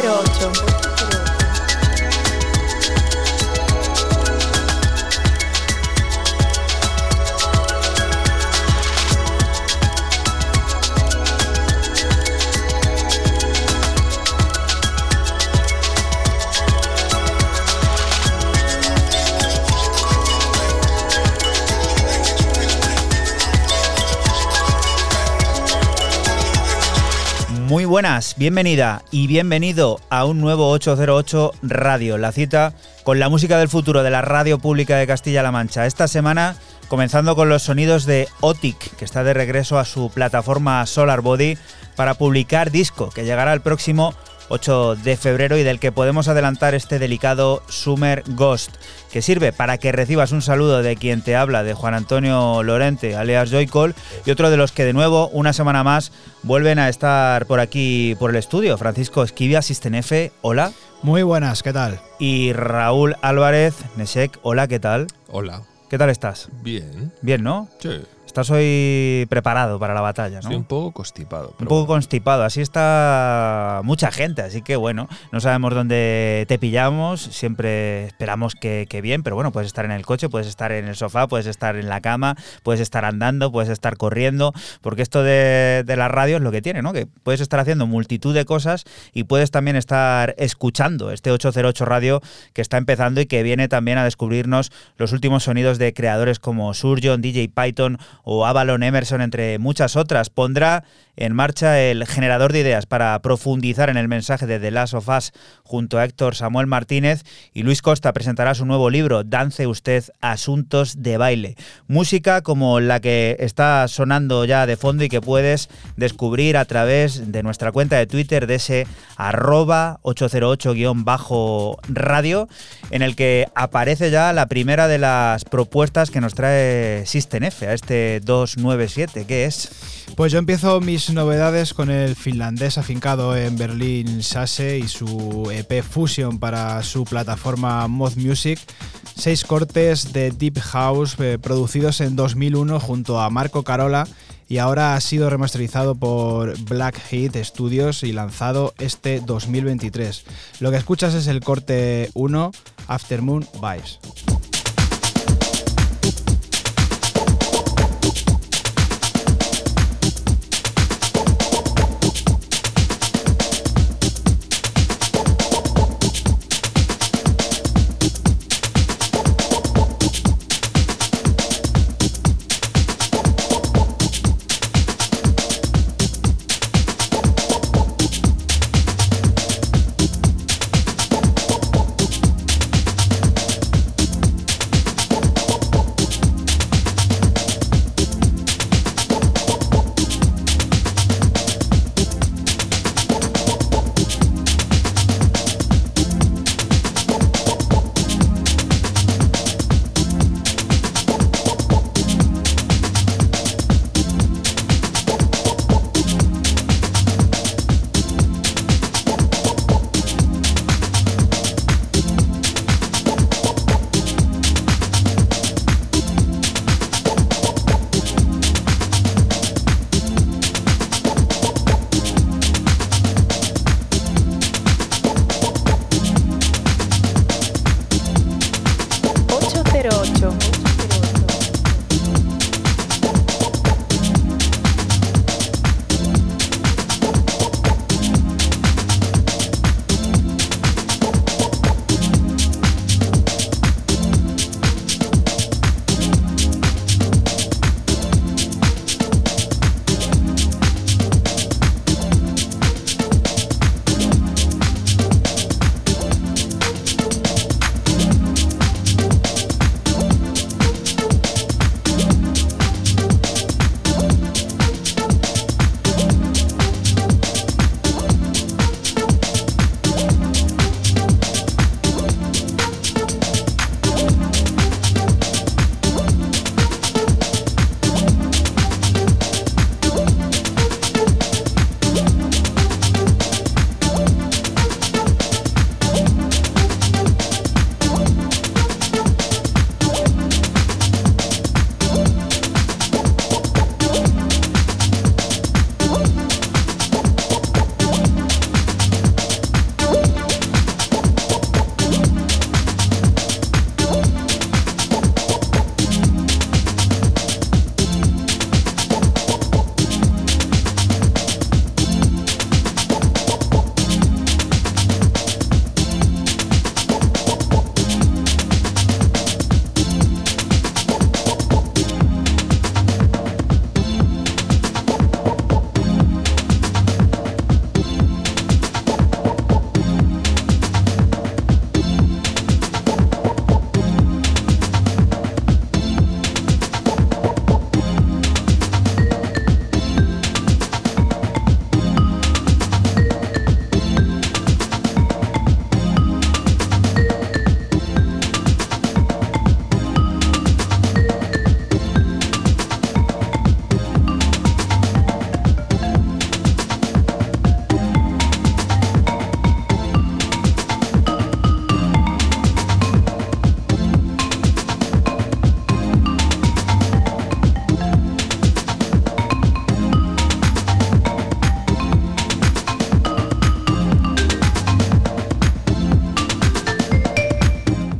08. Buenas, bienvenida y bienvenido a un nuevo 808 Radio, la cita con la música del futuro de la radio pública de Castilla-La Mancha. Esta semana comenzando con los sonidos de Otic, que está de regreso a su plataforma Solar Body para publicar disco, que llegará el próximo 8 de febrero y del que podemos adelantar este delicado Summer Ghost, que sirve para que recibas un saludo de quien te habla, de Juan Antonio Lorente, alias Joycol, y otro de los que de nuevo, una semana más, vuelven a estar por aquí, por el estudio. Francisco Esquivia, F, hola. Muy buenas, ¿qué tal? Y Raúl Álvarez, Nesek, hola, ¿qué tal? Hola. ¿Qué tal estás? Bien. Bien, ¿no? Sí. Estás hoy preparado para la batalla, ¿no? Estoy un poco constipado. Un poco constipado, así está mucha gente, así que bueno, no sabemos dónde te pillamos, siempre esperamos que, bien, pero bueno, puedes estar en el coche, puedes estar en el sofá, puedes estar en la cama, puedes estar andando, puedes estar corriendo, porque esto de, de la radio es lo que tiene, ¿no? Que puedes estar haciendo multitud de cosas y puedes también estar escuchando este 808 Radio que está empezando y que viene también a descubrirnos los últimos sonidos de creadores como Surgeon, DJ Python o Avalon Emerson, entre muchas otras. Pondrá en marcha el generador de ideas para profundizar en el mensaje de The Last of Us junto a Héctor Samuel Martínez y Luis Costa presentará su nuevo libro Dance usted asuntos de baile. Música como la que está sonando ya de fondo y que puedes descubrir a través de nuestra cuenta de Twitter de ese arroba 808-radio en el que aparece ya la primera de las propuestas que nos trae System F a este 297. ¿Qué es? Pues yo empiezo mis novedades con el finlandés afincado en Berlín Sase y su EP Fusion para su plataforma Mod Music. Seis cortes de Deep House eh, producidos en 2001 junto a Marco Carola y ahora ha sido remasterizado por Black Heat Studios y lanzado este 2023. Lo que escuchas es el corte 1, Aftermoon Vibes.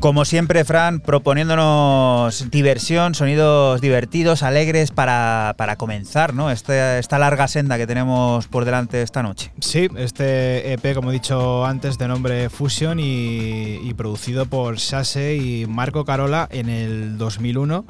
Como siempre, Fran, proponiéndonos diversión, sonidos divertidos, alegres para, para comenzar, ¿no? Este, esta larga senda que tenemos por delante esta noche. Sí, este EP, como he dicho antes, de nombre Fusion y, producido por Sase y Marco Carola en el 2001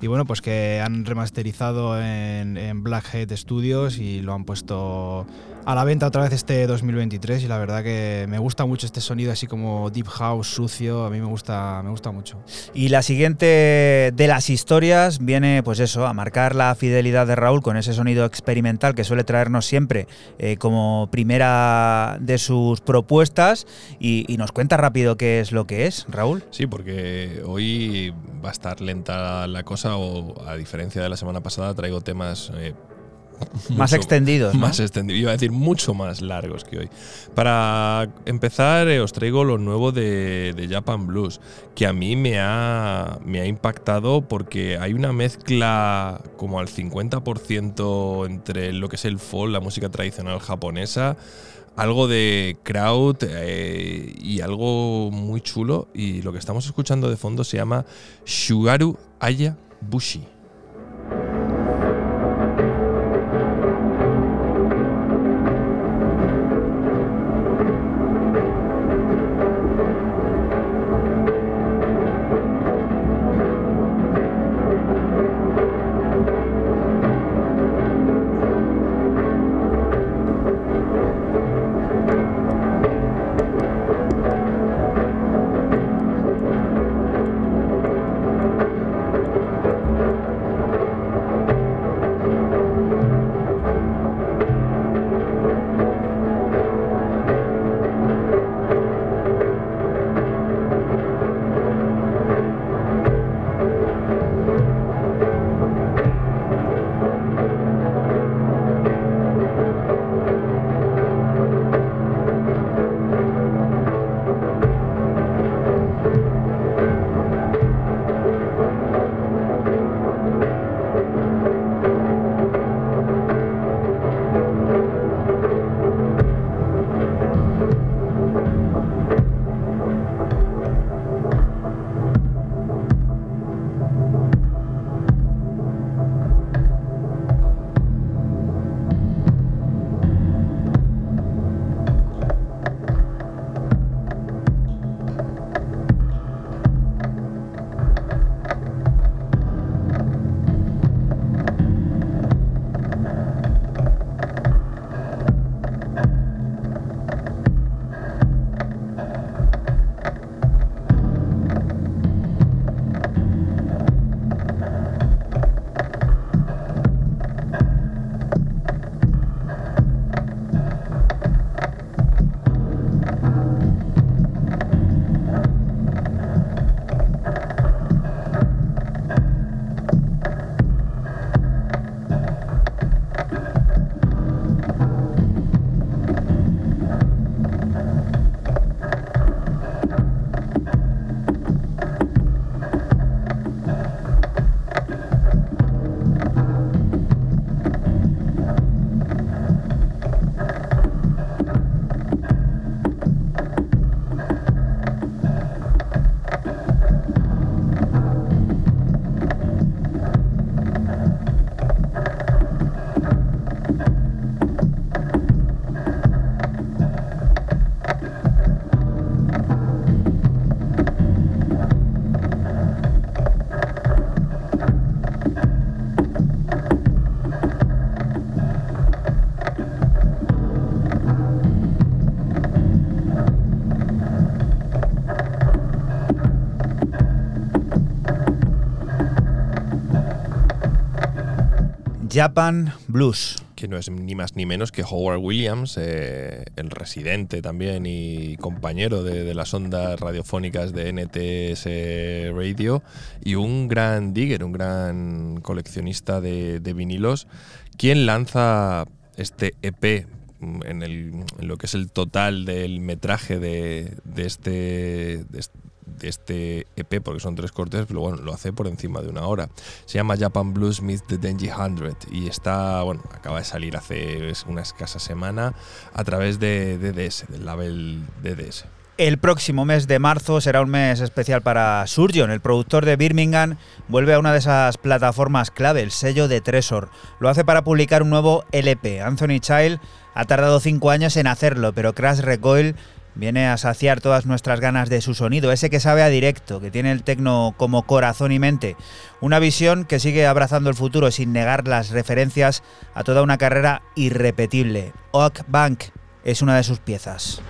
y bueno, pues que han remasterizado en, en Blackhead Studios y lo han puesto a la venta otra vez este 2023 y la verdad que me gusta mucho este sonido así como deep house sucio, a mí me gusta me gusta mucho. Y la siguiente de las historias viene pues eso, a marcar la fidelidad de Raúl con ese sonido experimental que suele traernos siempre eh, como primera de sus propuestas y, y, nos cuenta rápido qué es lo que es, Raúl. Sí, porque hoy va a estar lenta la cosa o a diferencia de la semana pasada traigo temas... Eh, más extendidos. ¿no? Más extendidos, iba a decir mucho más largos que hoy. Para empezar, eh, os traigo lo nuevo de, de, Japan Blues, que a mí me ha, me ha impactado porque hay una mezcla como al 50% entre lo que es el folk, la música tradicional japonesa, algo de crowd eh, y algo muy chulo. Y lo que estamos escuchando de fondo se llama Shugaru Aya Bushi. Japan Blues. Que no es ni más ni menos que Howard Williams, eh, el residente también y compañero de, las ondas radiofónicas de NTS Radio y un gran digger, un gran coleccionista de, vinilos, quien lanza este EP en, el, lo que es el total del metraje de, de este de este EP, porque son tres cortes, pero bueno, lo hace por encima de una hora. Se llama Japan Blues Meets the Denji 100 y está, bueno, acaba de salir hace una escasa semana a través de DDS, del label DDS. El próximo mes de marzo será un mes especial para Surgeon. El productor de Birmingham vuelve a una de esas plataformas clave, el sello de Tresor. Lo hace para publicar un nuevo LP. Anthony Child ha tardado cinco años en hacerlo, pero Crash Recoil viene a saciar todas nuestras ganas de su sonido, ese que sabe a directo, que tiene el tecno como corazón y mente. Una visión que sigue abrazando el futuro sin negar las referencias a toda una carrera irrepetible. Oak Bank es una de sus piezas.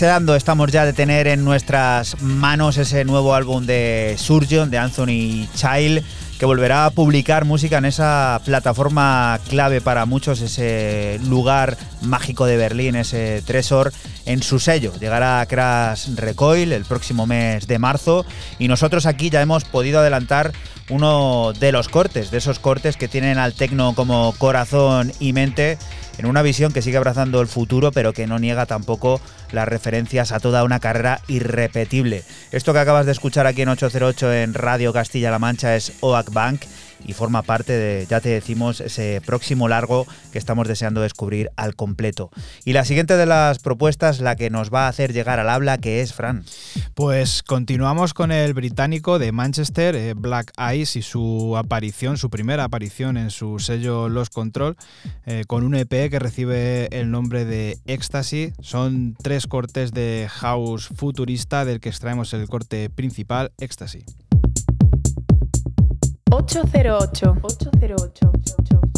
Estamos ya de tener en nuestras manos ese nuevo álbum de Surgeon, de Anthony Child, que volverá a publicar música en esa plataforma clave para muchos, ese lugar mágico de Berlín, ese Tresor, en su sello. Llegará a Crash Recoil el próximo mes de marzo y nosotros aquí ya hemos podido adelantar uno de los cortes, de esos cortes que tienen al tecno como corazón y mente en una visión que sigue abrazando el futuro, pero que no niega tampoco las referencias a toda una carrera irrepetible. Esto que acabas de escuchar aquí en 808 en Radio Castilla-La Mancha es OAC Bank y forma parte de, ya te decimos, ese próximo largo que estamos deseando descubrir al completo. Y la siguiente de las propuestas, la que nos va a hacer llegar al habla, que es Fran. Pues continuamos con el británico de Manchester, eh, Black Eyes, y su aparición, su primera aparición en su sello Los Control, eh, con un EP que recibe el nombre de Ecstasy. Son tres cortes de house futurista del que extraemos el corte principal, Ecstasy. 808. 808.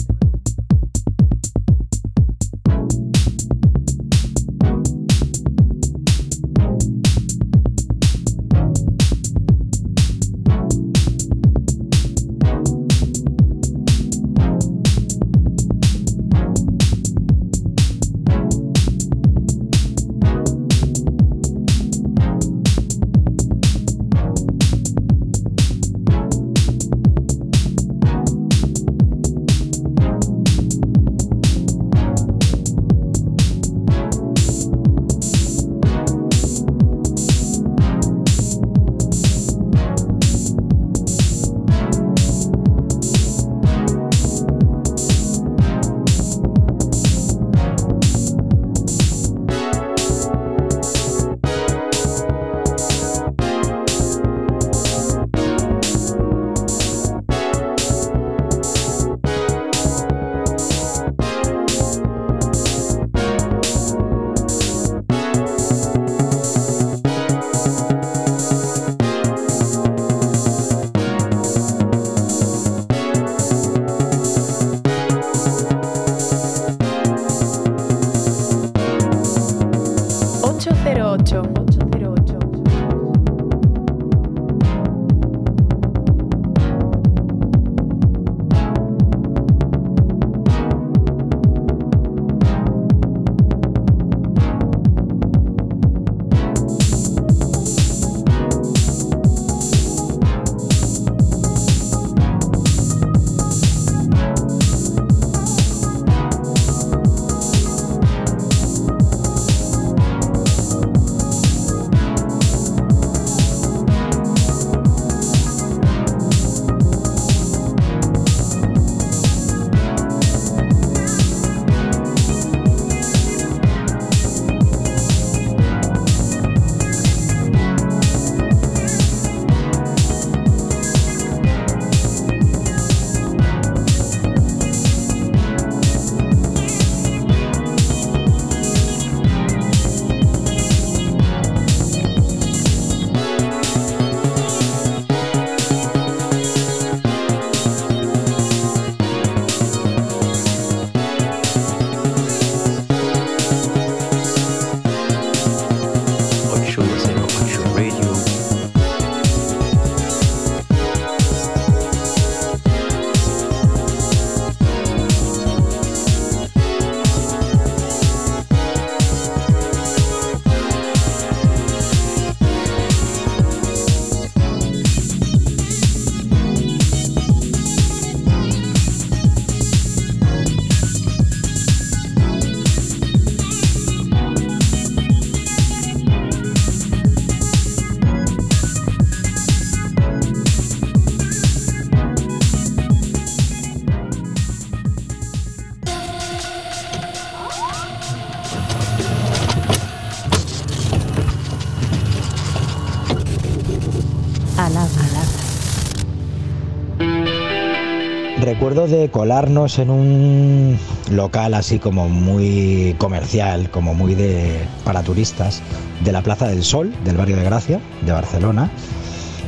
Recuerdo de colarnos en un local así como muy comercial, como muy de para turistas, de la Plaza del Sol, del barrio de Gracia, de Barcelona,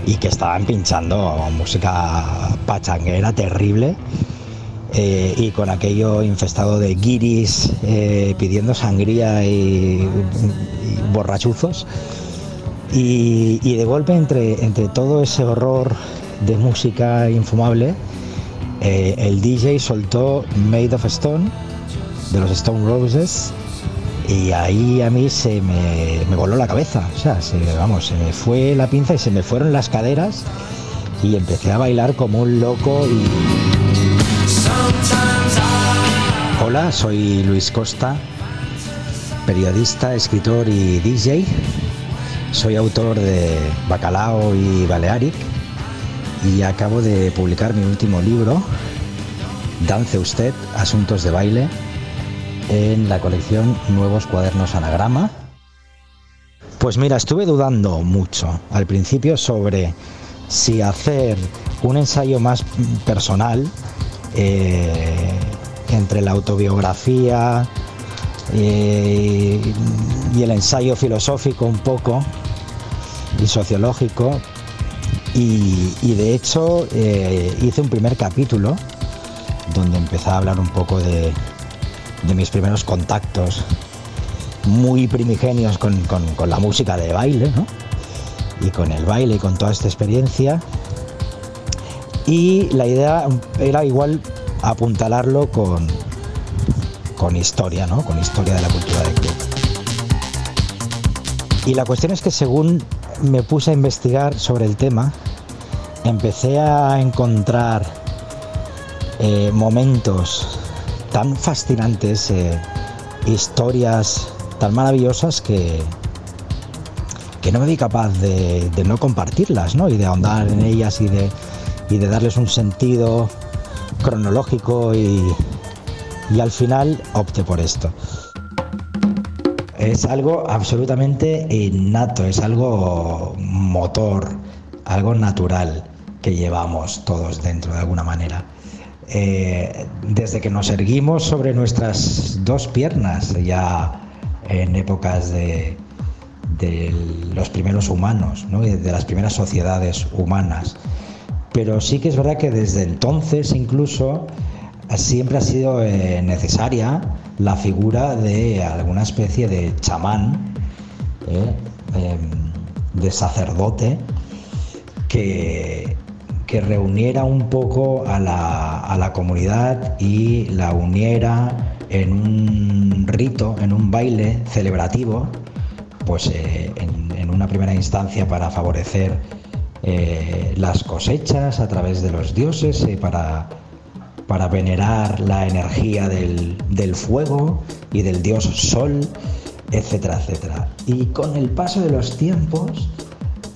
y que estaban pinchando música pachanguera terrible. Eh, y con aquello infestado de guiris eh, pidiendo sangría y, borrachuzos. Y, y, de golpe entre, entre todo ese horror de música infumable, eh, el DJ soltó Made of Stone de los Stone Roses y ahí a mí se me, voló la cabeza, o sea, se, vamos, se me fue la pinza y se me fueron las caderas y empecé a bailar como un loco y... Hola, soy Luis Costa, periodista, escritor y DJ. Soy autor de Bacalao y Balearic y acabo de publicar mi último libro, Dance Usted, Asuntos de Baile, en la colección Nuevos Cuadernos Anagrama. Pues mira, estuve dudando mucho al principio sobre si hacer un ensayo más personal eh, entre la autobiografía eh, y el ensayo filosófico un poco y sociológico. Y, de hecho eh, hice un primer capítulo donde empecé a hablar un poco de, mis primeros contactos muy primigenios con, la música de baile, Y con el baile y con toda esta experiencia. Y la idea era igual apuntalarlo con, con historia, ¿no? Con historia de la cultura de club. Y la cuestión es que según me puse a investigar sobre el tema, empecé a encontrar eh, momentos tan fascinantes, eh, historias tan maravillosas que, que no me vi capaz de, no compartirlas, ¿no? Y de ahondar en ellas y de, y de darles un sentido cronológico y, y al final opté por esto. Es algo absolutamente innato, es algo motor, algo natural que llevamos todos dentro de alguna manera. Eh, desde que nos erguimos sobre nuestras dos piernas, ya en épocas de, los primeros humanos, de las primeras sociedades humanas. Pero sí que es verdad que desde entonces incluso siempre ha sido eh, necesaria la figura de alguna especie de chamán, eh, em, de sacerdote, que, que reuniera un poco a la, comunidad y la uniera en un rito, en un baile celebrativo, pues eh, en, una primera instancia para favorecer las cosechas a través de los dioses y para para venerar la energía del, fuego y del dios sol, etcétera, etcétera. Y con el paso de los tiempos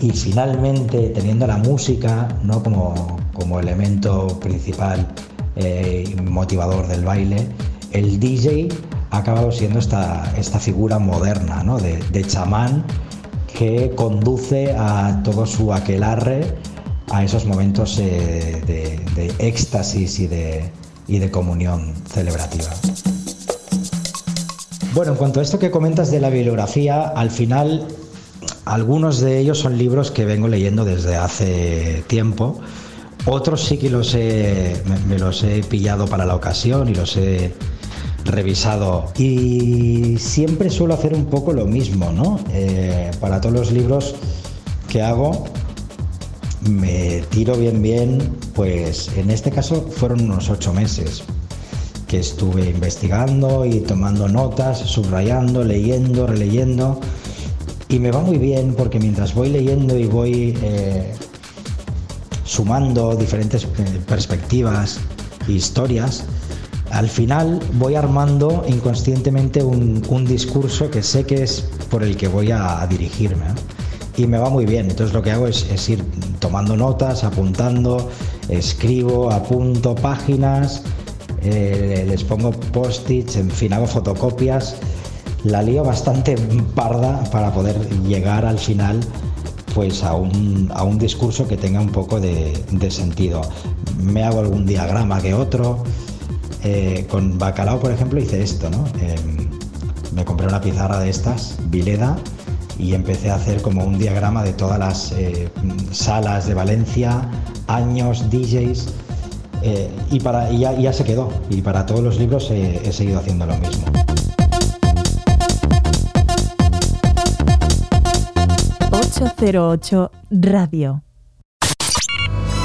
y finalmente teniendo la música ¿no? como, como elemento principal eh, motivador del baile, el DJ ha acabado siendo esta, esta figura moderna ¿no? de, de chamán que conduce a todo su aquelarre a esos momentos eh, de, éxtasis y de, y de comunión celebrativa. Bueno, en cuanto a esto que comentas de la bibliografía, al final algunos de ellos son libros que vengo leyendo desde hace tiempo. Otros sí que los he, me, los he pillado para la ocasión y los he revisado. Y siempre suelo hacer un poco lo mismo, ¿no? Eh, para todos los libros que hago, me tiro bien bien, pues en este caso fueron unos ocho meses que estuve investigando y tomando notas, subrayando, leyendo, releyendo. Y me va muy bien porque mientras voy leyendo y voy eh, sumando diferentes eh, perspectivas e historias, al final voy armando inconscientemente un, discurso que sé que es por el que voy a, dirigirme y me va muy bien. Entonces lo que hago es, ir tomando notas, apuntando, escribo, apunto páginas, eh, les pongo post-its, en fin, hago fotocopias. La lío bastante parda para poder llegar al final pues a un, discurso que tenga un poco de, sentido. Me hago algún diagrama que otro. Eh, con Bacalao, por ejemplo, hice esto, ¿no? Em, me compré una pizarra de estas, Vileda, y empecé a hacer como un diagrama de todas las eh, salas de Valencia, años, DJs, eh, y, para, ya, se quedó. Y para todos los libros he seguido haciendo lo mismo. ...808 Radio.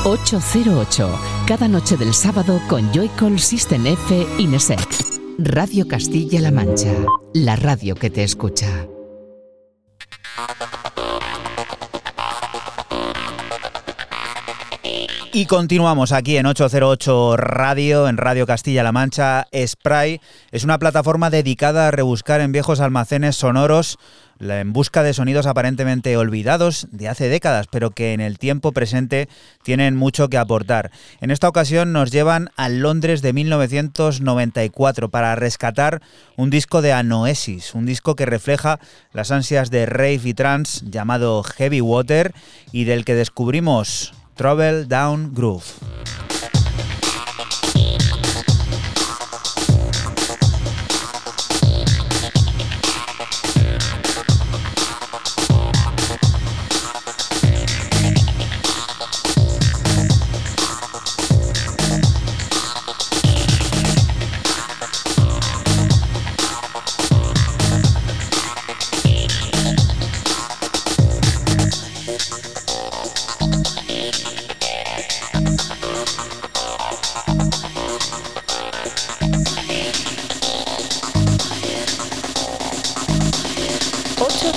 808, cada noche del sábado con Joycall System F Inesec. Radio Castilla-La Mancha, la radio que te escucha. Y continuamos aquí en 808 Radio, en Radio Castilla-La Mancha. Spray es una plataforma dedicada a rebuscar en viejos almacenes sonoros en busca de sonidos aparentemente olvidados de hace décadas, pero que en el tiempo presente tienen mucho que aportar. En esta ocasión nos llevan al Londres de 1994 para rescatar un disco de Anoesis, un disco que refleja las ansias de rave y trance llamado Heavy Water y del que descubrimos Trouble Down Groove.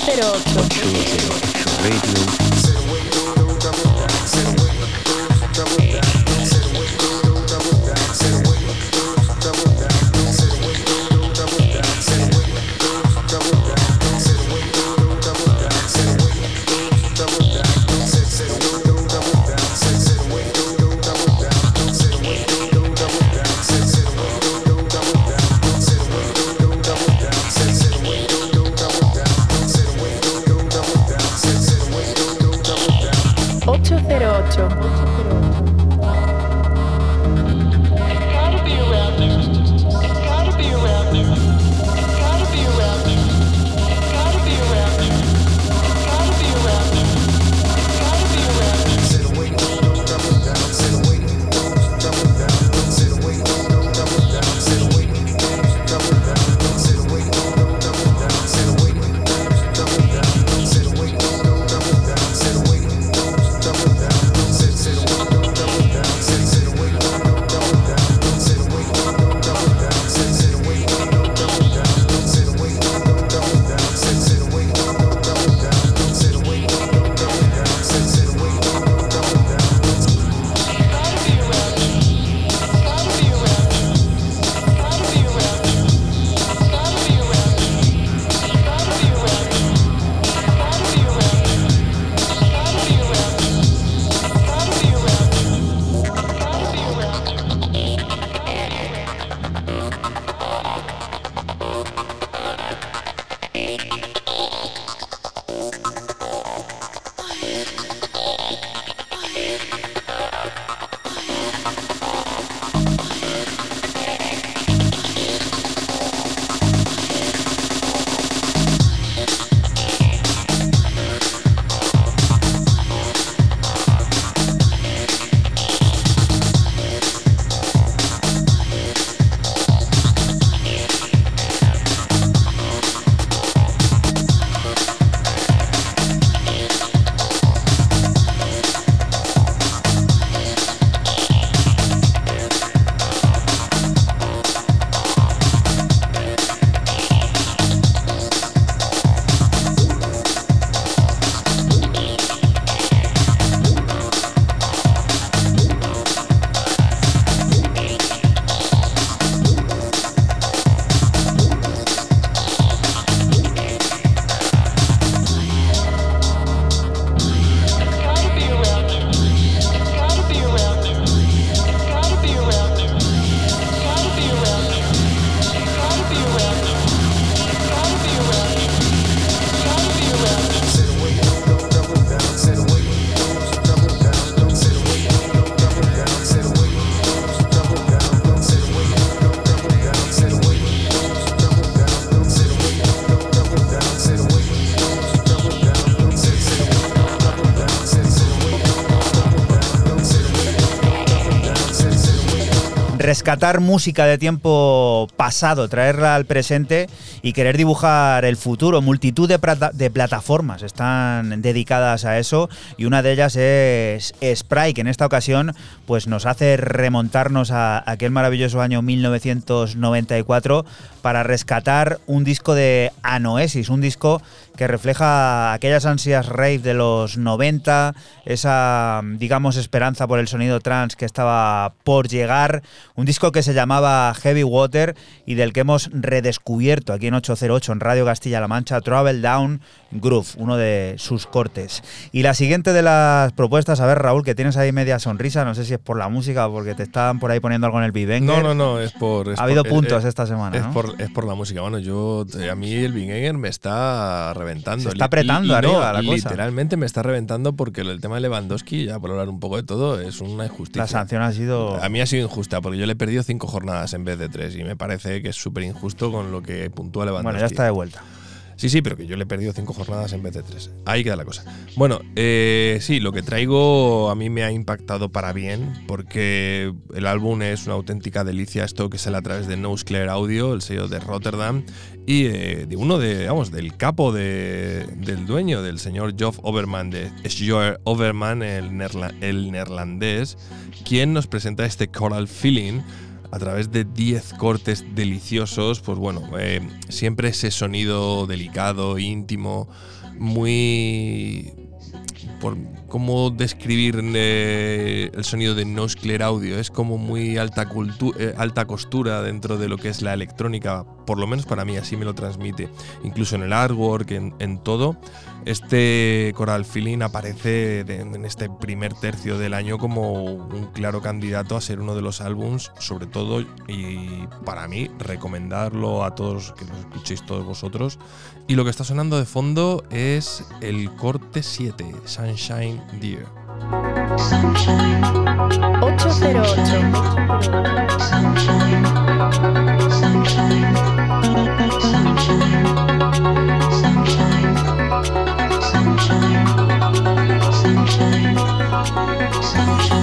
808 Radio rescatar música de tiempo pasado, traerla al presente y querer dibujar el futuro. Multitud de, plataformas están dedicadas a eso y una de ellas es Spray, que en esta ocasión pues, nos hace remontarnos a aquel maravilloso año 1994 para rescatar un disco de Anoesis, un disco que refleja aquellas ansias rave de los 90, esa, digamos, esperanza por el sonido trans que estaba por llegar. Un disco que se llamaba Heavy Water y del que hemos redescubierto aquí en 808 en Radio Castilla-La Mancha, Travel Down Groove, uno de sus cortes. Y la siguiente de las propuestas, a ver, Raúl, que tienes ahí media sonrisa, no sé si es por la música o porque te están por ahí poniendo algo en el Big No, no, no, es por. ha habido puntos esta semana. Es, por, es por la música. Bueno, yo. A mí el Big me está reventando. Se está apretando arriba la cosa. Literalmente me está reventando porque el tema de Lewandowski, ya por hablar un poco de todo, es una injusticia. La sanción ha sido. A mí ha sido injusta porque yo le he perdido cinco jornadas en vez de tres y me parece que es súper injusto con lo que puntúa Lewandowski. Bueno, ya está de vuelta. Sí, sí, pero que yo le he perdido cinco jornadas en vez de tres. Ahí queda la cosa. Bueno, eh, sí, lo que traigo a mí me ha impactado para bien, porque el álbum es una auténtica delicia. Esto que sale a través de Nose Clear Audio, el sello de Rotterdam, y eh, de uno de, vamos, del capo del dueño, del señor Geoff Overman, de Sjoer Overman, el, el neerlandés, quien nos presenta este Coral Feeling a través de 10 cortes deliciosos, pues bueno, eh, siempre ese sonido delicado, íntimo, muy... Por, ¿Cómo describir eh, el sonido de Nose Clear Audio? Es como muy alta, eh, alta costura dentro de lo que es la electrónica, por lo menos para mí así me lo transmite, incluso en el artwork, en todo. Este Coral Feeling aparece en este primer tercio del año como un claro candidato a ser uno de los álbums, sobre todo, y para mí, recomendarlo a todos que lo escuchéis todos vosotros. Y lo que está sonando de fondo es el corte 7, Sunshine Dear. Sunshine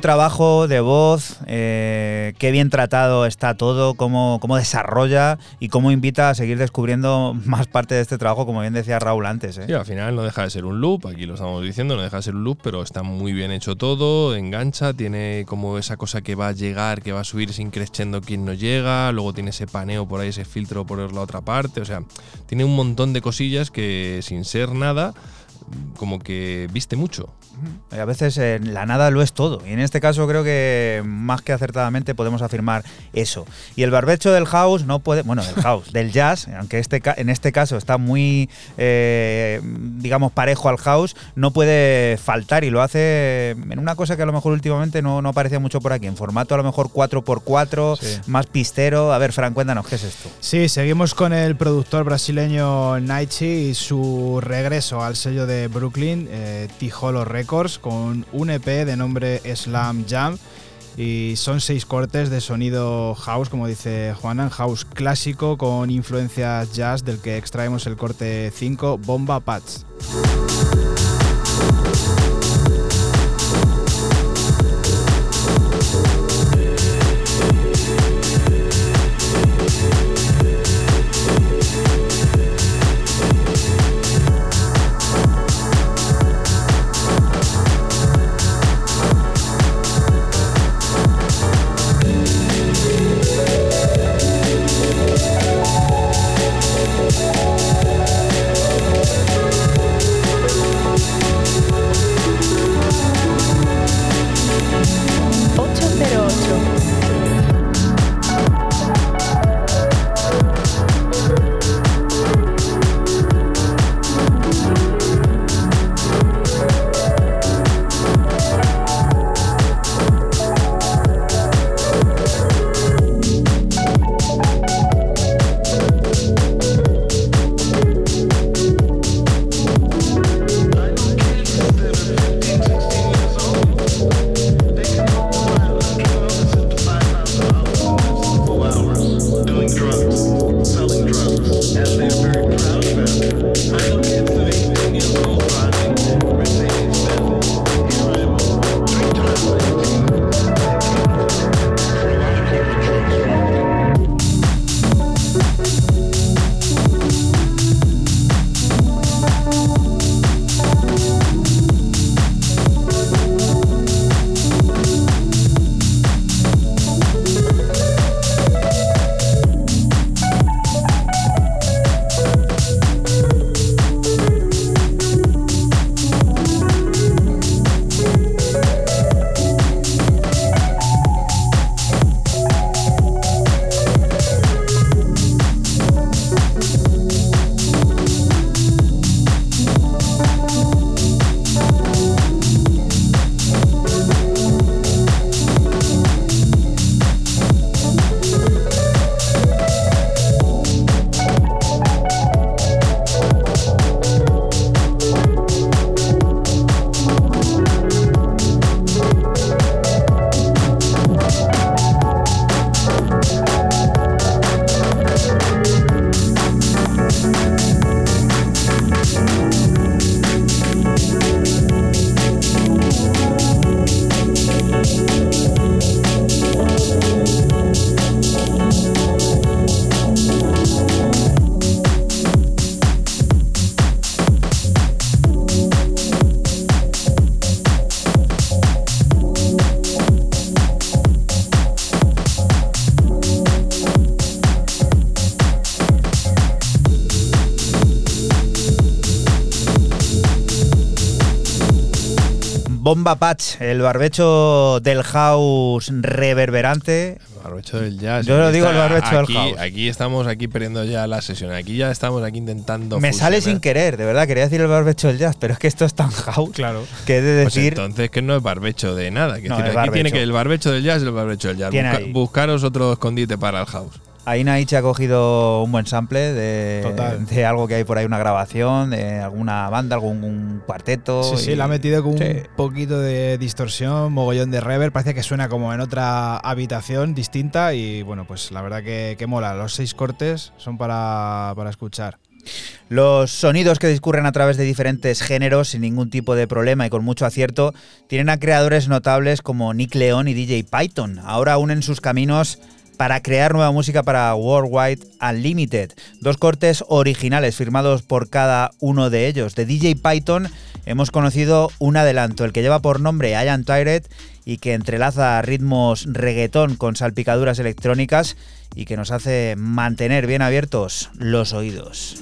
面。trabajo de voz, eh, qué bien tratado está todo, cómo, cómo desarrolla y cómo invita a seguir descubriendo más parte de este trabajo, como bien decía Raúl antes. ¿eh? Al final no deja de ser un loop, aquí lo estamos diciendo, no deja de ser un loop, pero está muy bien hecho todo, engancha, tiene como esa cosa que va a llegar, que va a subir sin creciendo quien no llega, luego tiene ese paneo por ahí, ese filtro por la otra parte, o sea, tiene un montón de cosillas que sin ser nada como que viste mucho. A veces la nada lo es todo. Y en este caso creo que más que acertadamente podemos afirmar eso. Y el barbecho del house no puede, bueno, del house, del jazz, aunque este, en este caso está muy, eh, digamos, parejo al house, no puede faltar y lo hace en una cosa que a lo mejor últimamente no, no aparecía mucho por aquí, en formato a lo mejor 4x4, más pistero. A ver, Fran, cuéntanos, ¿qué es esto? Sí, seguimos con el productor brasileño Naichi y su regreso al sello de Brooklyn, eh, Tijolo Records, con un EP de nombre Slam Jam. Y son seis cortes de sonido house, como dice Juanan, house clásico con influencias jazz, del que extraemos el corte 5, Bomba Patch. 'Bomba Patch, el barbecho del house reverberante. El barbecho del jazz. Yo lo digo el barbecho del house. Aquí estamos aquí perdiendo ya la sesión. Aquí ya estamos aquí intentando. Me sale sin querer, de verdad. Quería decir el barbecho del jazz, pero es que esto es tan house. Claro. Que he de pues decir. entonces que no es barbecho de nada. Que aquí tiene que el barbecho del jazz y el barbecho del jazz. buscaros otro escondite para el house. Ahí Naichi ha cogido un buen sample de, de, algo que hay por ahí, una grabación, de alguna banda, algún cuarteto. Sí, sí, le ha metido con un poquito de distorsión, mogollón de reverb, parece que suena como en otra habitación distinta y bueno, pues la verdad que, mola. Los seis cortes son para, para escuchar. Los sonidos que discurren a través de diferentes géneros sin ningún tipo de problema y con mucho acierto tienen a creadores notables como Nick León y DJ Python. Ahora unen sus caminos para crear nueva música para Worldwide Unlimited. Dos cortes originales firmados por cada uno de ellos. De DJ Python hemos conocido un adelanto, el que lleva por nombre I Am Tired y que entrelaza ritmos reggaetón con salpicaduras electrónicas y que nos hace mantener bien abiertos los oídos.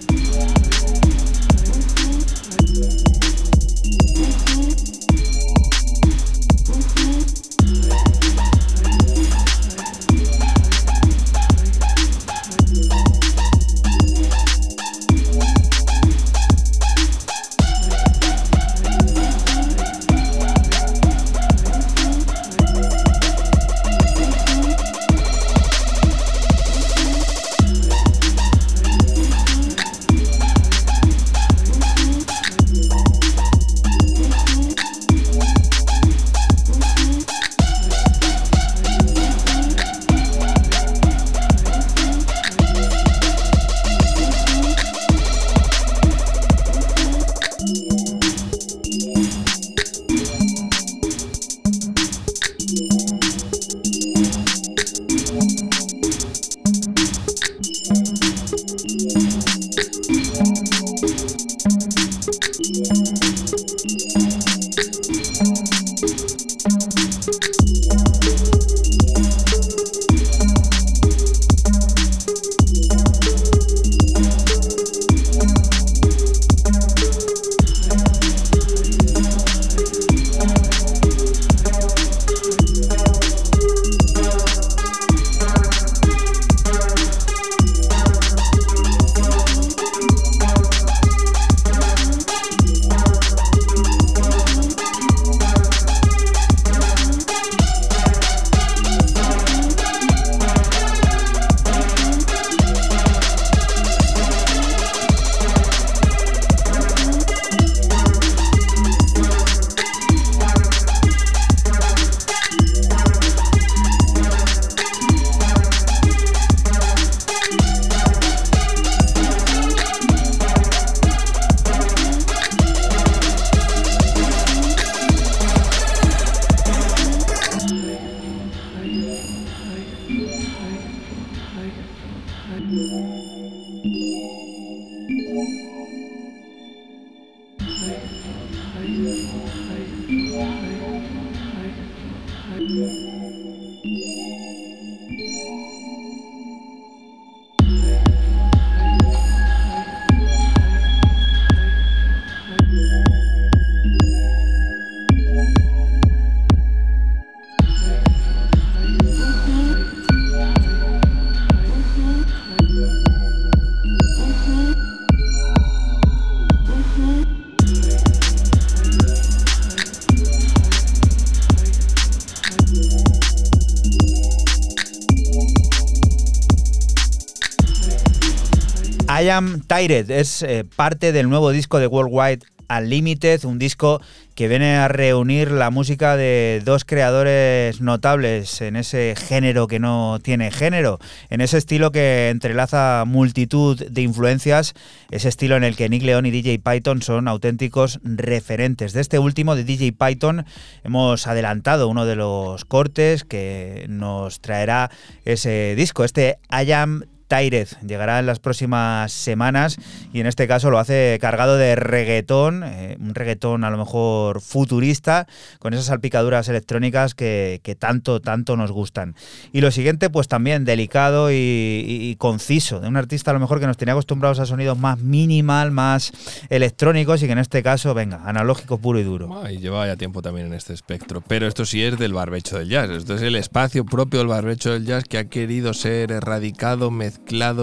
Es eh, parte del nuevo disco de Worldwide Unlimited, un disco que viene a reunir la música de dos creadores notables en ese género que no tiene género, en ese estilo que entrelaza multitud de influencias, ese estilo en el que Nick León y DJ Python son auténticos referentes. De este último, de DJ Python, hemos adelantado uno de los cortes que nos traerá ese disco, este I Am Tairez. Llegará en las próximas semanas y en este caso lo hace cargado de reggaetón, eh, un reggaetón a lo mejor futurista, con esas salpicaduras electrónicas que, tanto, tanto nos gustan. Y lo siguiente, pues también delicado y, conciso, de un artista a lo mejor que nos tenía acostumbrados a sonidos más minimal, más electrónicos y que en este caso, venga, analógico puro y duro. y lleva ya tiempo también en este espectro. Pero esto sí es del barbecho del jazz. Esto es el espacio propio del barbecho del jazz que ha querido ser erradicado, mezclado,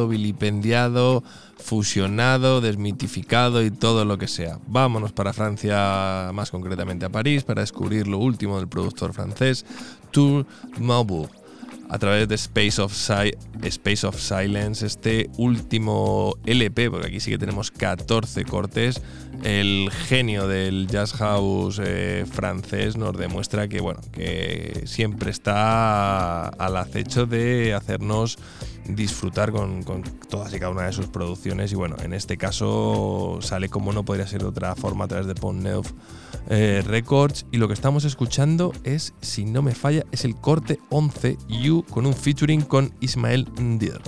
vilipendiado, fusionado, desmitificado y todo lo que sea. Vámonos para Francia, más concretamente a París, para descubrir lo último del productor francés Tour Maubourg a través de Space of, Space of Silence, este último LP, porque aquí sí que tenemos 14 cortes, el genio del jazz house eh, francés nos demuestra que, bueno, que siempre está al acecho de hacernos disfrutar con, todas y cada una de sus producciones y bueno, en este caso sale como no podría ser de otra forma a través de Pont Neuf eh, Records y lo que estamos escuchando es, si no me falla, es el corte 11 You con un featuring con Ismael Ndier.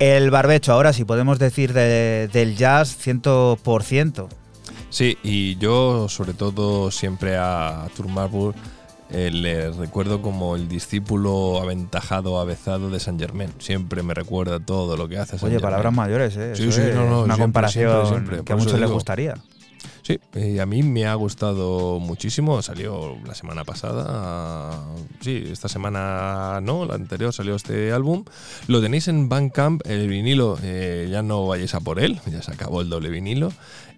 El barbecho, ahora sí podemos decir del jazz 100%. Sí, y yo sobre todo siempre a Tour eh, le recuerdo como el discípulo aventajado, avezado de San Germain. Siempre me recuerda todo lo que hace Saint Oye, palabras mayores, ¿eh? Sí, sí, no, no, una comparación que a muchos les gustaría. A mí me ha gustado muchísimo. Salió la semana pasada. Sí, esta semana no, la anterior salió este álbum. Lo tenéis en Bandcamp, el vinilo. Eh, ya no vayáis a por él, ya se acabó el doble vinilo.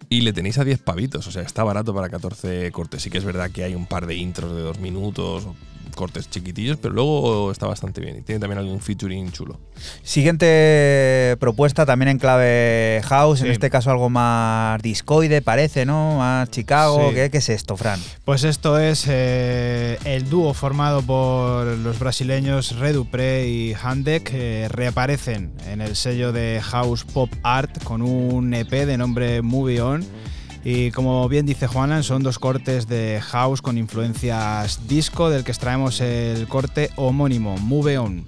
Y le tenéis a 10 pavitos, o sea, está barato para 14 cortes. Sí que es verdad que hay un par de intros de dos minutos, cortes chiquitillos, pero luego está bastante bien y tiene también algún featuring chulo. Siguiente propuesta también en clave house, en este caso algo más discoide parece, ¿no? Más Chicago. ¿Qué, es esto, Fran? Pues esto es eh, el dúo formado por los brasileños Redupre y Handek, que reaparecen en el sello de House Pop Art con un EP de nombre Movie On y como bien dice Juanan, son dos cortes de house con influencias disco, del que extraemos el corte homónimo, Move On.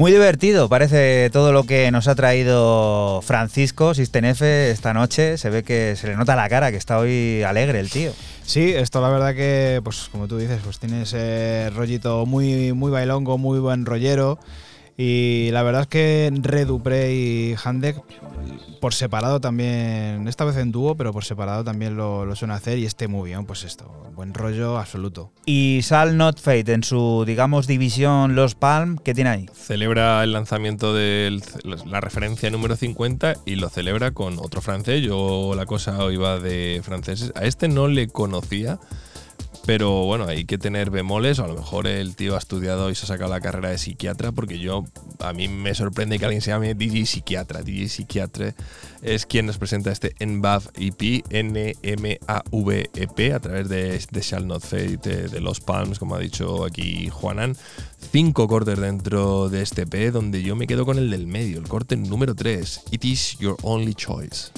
Muy divertido, parece todo lo que nos ha traído Francisco Sistenefe esta noche. Se ve que se le nota la cara, que está hoy alegre el tío. Sí, esto la verdad que, pues como tú dices, pues tiene ese rollito muy, muy bailongo, muy buen rollero. Y la verdad es que Redupre y Handek por separado también, esta vez en dúo, pero por separado también lo, lo suelen hacer y este muy bien, pues esto, buen rollo absoluto. Y Sal Not Fate en su, digamos, división Los Palm, ¿qué tiene ahí? Celebra el lanzamiento de la referencia número 50 y lo celebra con otro francés. Yo la cosa iba de franceses. A este no le conocía pero bueno, hay que tener bemoles, a lo mejor el tío ha estudiado y se ha sacado la carrera de psiquiatra, porque yo, a mí me sorprende que alguien se llame DJ Psiquiatra. DJ Psiquiatre es quien nos presenta este NMAV EP, N-M-A-V-E-P, a través de, de Shall Not Fade de, Los Palms, como ha dicho aquí Juanan. Cinco cortes dentro de este EP, donde yo me quedo con el del medio, el corte número 3, It is your only choice.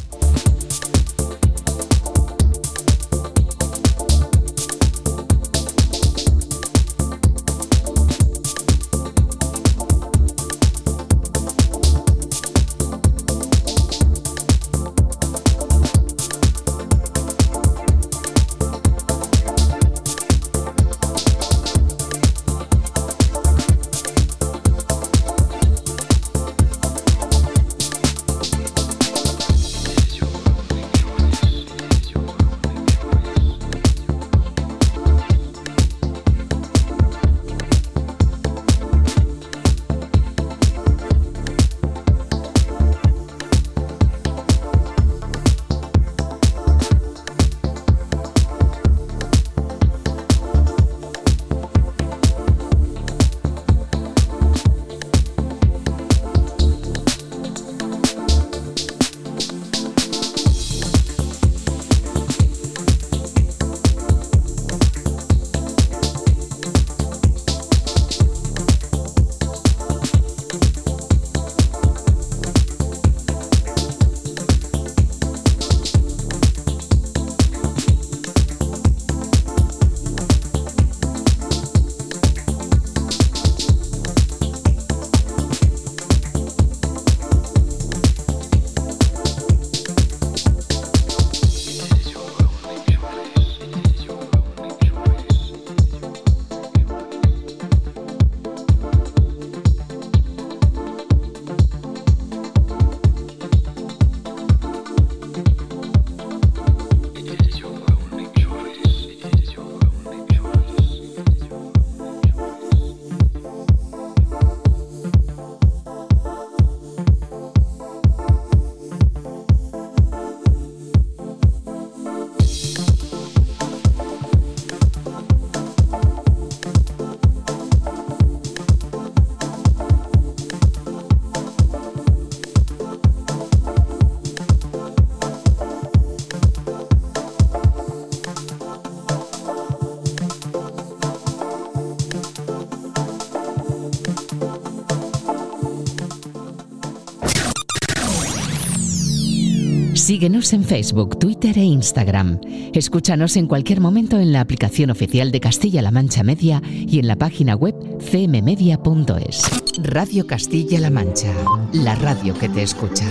Síguenos en Facebook, Twitter e Instagram. Escúchanos en cualquier momento en la aplicación oficial de Castilla-La Mancha Media y en la página web cmmedia.es. Radio Castilla-La Mancha, la radio que te escucha.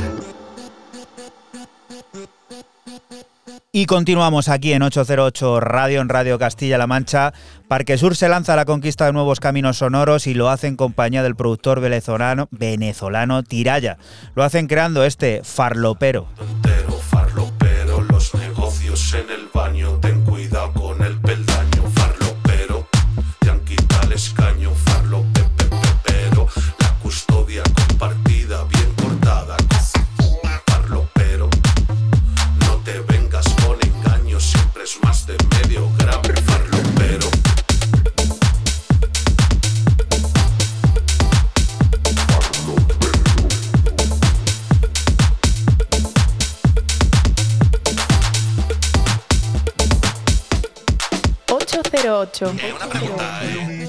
Y continuamos aquí en 808 Radio, en Radio Castilla-La Mancha. Parque Sur se lanza a la conquista de nuevos caminos sonoros y lo hace en compañía del productor venezolano, venezolano Tiraya. Lo hacen creando este farlopero. Ocho. Eh, una pregunta, ¿eh?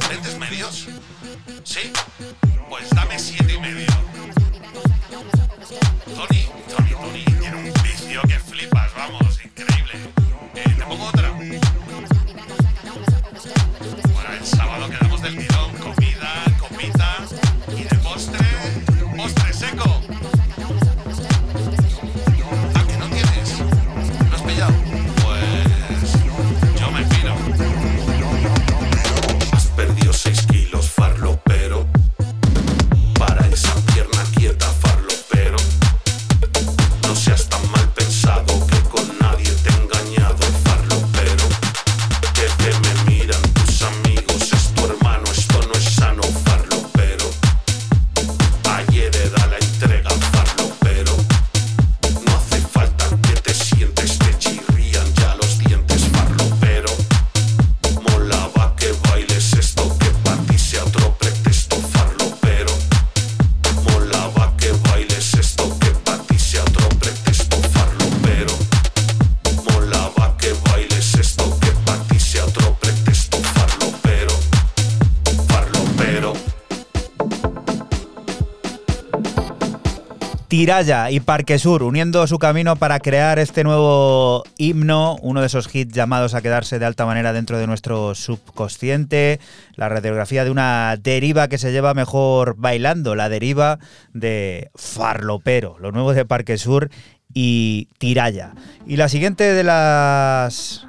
Tiraya y Parque Sur uniendo su camino para crear este nuevo himno, uno de esos hits llamados a quedarse de alta manera dentro de nuestro subconsciente, la radiografía de una deriva que se lleva mejor bailando, la deriva de Farlopero, lo nuevo de Parque Sur y Tiraya. Y la siguiente de las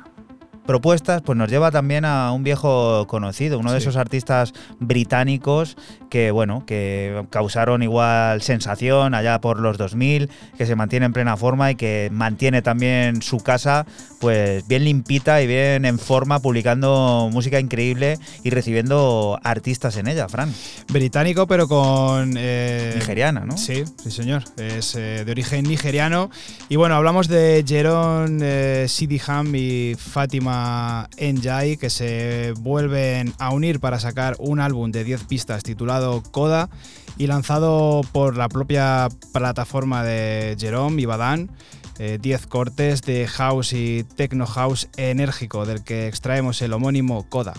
propuestas, pues nos lleva también a un viejo conocido, uno de esos artistas británicos que, bueno, que causaron igual sensación allá por los 2000, que se mantiene en plena forma y que mantiene también su casa, pues bien limpita y bien en forma, publicando música increíble y recibiendo artistas en ella, Fran. Británico, pero con... Eh, Nigeriana, ¿no? Sí, sí señor, es eh, de origen nigeriano. Y bueno, hablamos de Jeron eh, Sidiham y Fátima Enjai que se vuelven a unir para sacar un álbum de 10 pistas titulado Coda y lanzado por la propia plataforma de Jerome y Badan. 10 eh, cortes de house y techno house enérgico del que extraemos el homónimo Coda.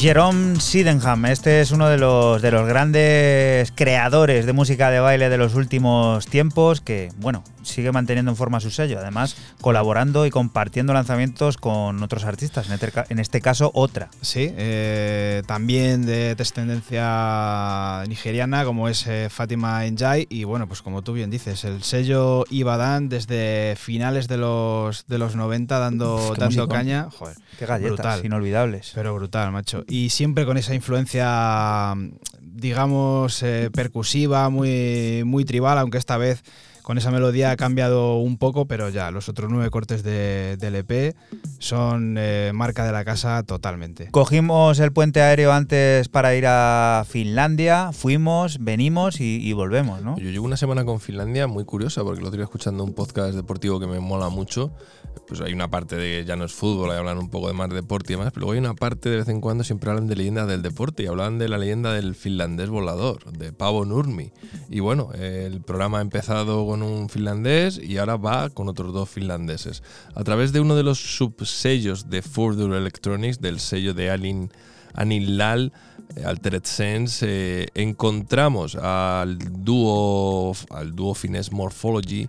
Jerome Sydenham, este es uno de los, de los grandes creadores de música de baile de los últimos tiempos, que, bueno, sigue manteniendo en forma su sello, además colaborando y compartiendo lanzamientos con otros artistas, en este, en este caso otra. Sí, eh, también de descendencia nigeriana, como es eh, Fátima Njai, y bueno, pues como tú bien dices, el sello Ibadan desde finales de los, de los 90 dando, dando caña. Joder, qué galletas, inolvidables. Pero brutal, macho y siempre con esa influencia, digamos, eh, percusiva, muy, muy tribal, aunque esta vez con esa melodía ha cambiado un poco, pero ya los otros nueve cortes de, del EP son eh, marca de la casa totalmente. Cogimos el puente aéreo antes para ir a Finlandia, fuimos, venimos y, volvemos, ¿no? Yo llevo una semana con Finlandia muy curiosa porque lo estoy escuchando un podcast deportivo que me mola mucho. Pues hay una parte de ya no es fútbol, hay hablan un poco de más deporte y demás, pero hay una parte de vez en cuando siempre hablan de leyenda del deporte y hablan de la leyenda del finlandés volador, de Pavo Nurmi. Y bueno, el programa ha empezado con un finlandés y ahora va con otros dos finlandeses. A través de uno de los subsellos de Further Electronics, del sello de Alin, Anil Lal, eh, Altered Sense, eh, encontramos al dúo, al dúo finés Morphology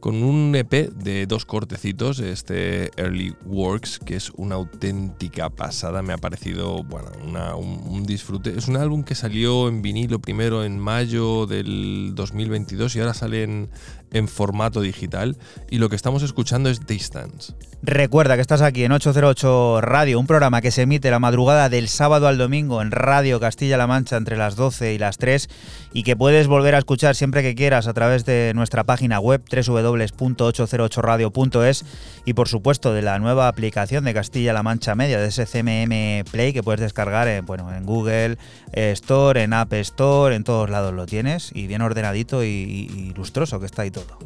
con un EP de dos cortecitos, este Early Works, que es una auténtica pasada, me ha parecido, bueno, un, disfrute. Es un álbum que salió en vinilo primero en mayo del 2022 y ahora sale en, formato digital y lo que estamos escuchando es Distance. Recuerda que estás aquí en 808 Radio, un programa que se emite la madrugada del sábado al domingo en Radio Castilla-La Mancha entre las 12 y las 3 y que puedes volver a escuchar siempre que quieras a través de nuestra página web www.808radio.es y por supuesto de la nueva aplicación de Castilla-La Mancha Media de ese Play que puedes descargar en, bueno, en Google Store, en App Store, en todos lados lo tienes y bien ordenadito y, y lustroso que está ahí todo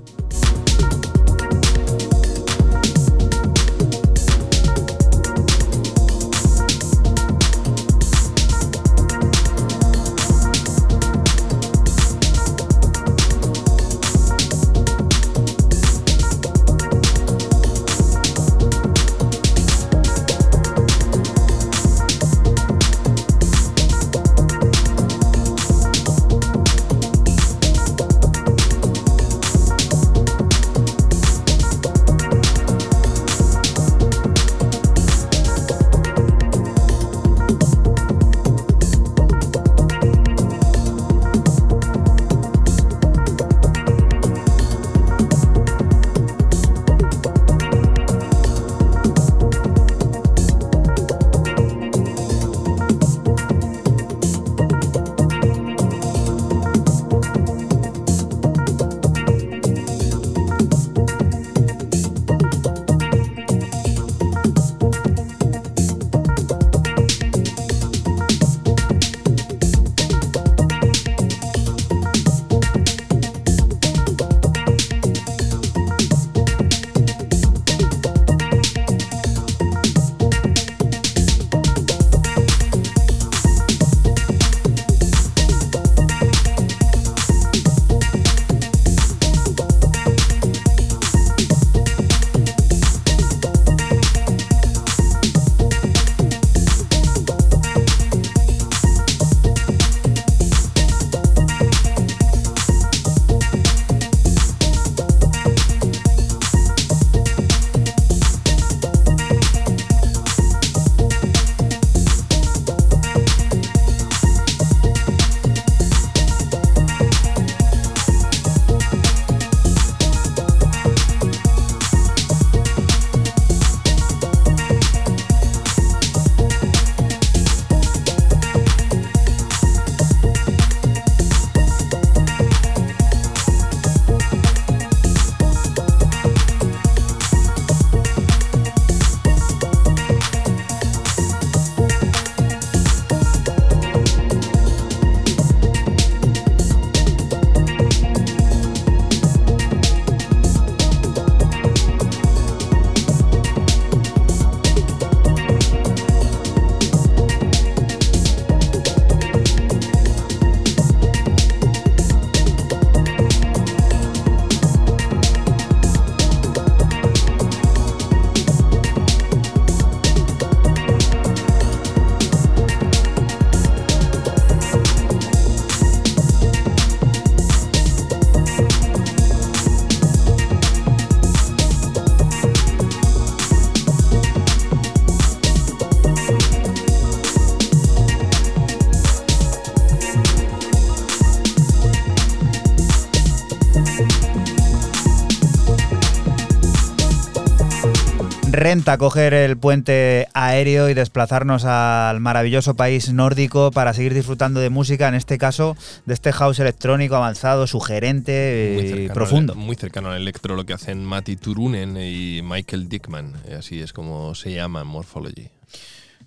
renta coger el puente aéreo y desplazarnos al maravilloso país nórdico para seguir disfrutando de música, en este caso de este house electrónico avanzado, sugerente, y profundo. muy cercano al electro lo que hacen Matti Turunen y Michael Dickman, así es como se llama Morphology.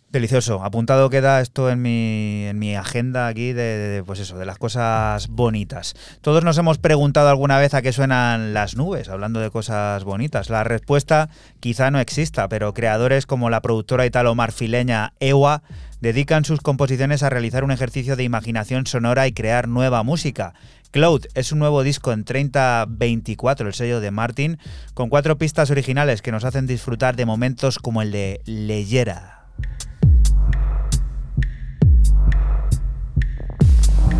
Delicioso. Apuntado queda esto en mi, en mi agenda aquí de, pues eso, de las cosas bonitas. Todos nos hemos preguntado alguna vez a qué suenan las nubes, hablando de cosas bonitas. La respuesta quizá no exista, pero creadores como la productora italo-marfileña EWA dedican sus composiciones a realizar un ejercicio de imaginación sonora y crear nueva música. Cloud es un nuevo disco en 3024, el sello de Martin, con cuatro pistas originales que nos hacen disfrutar de momentos como el de Leyera.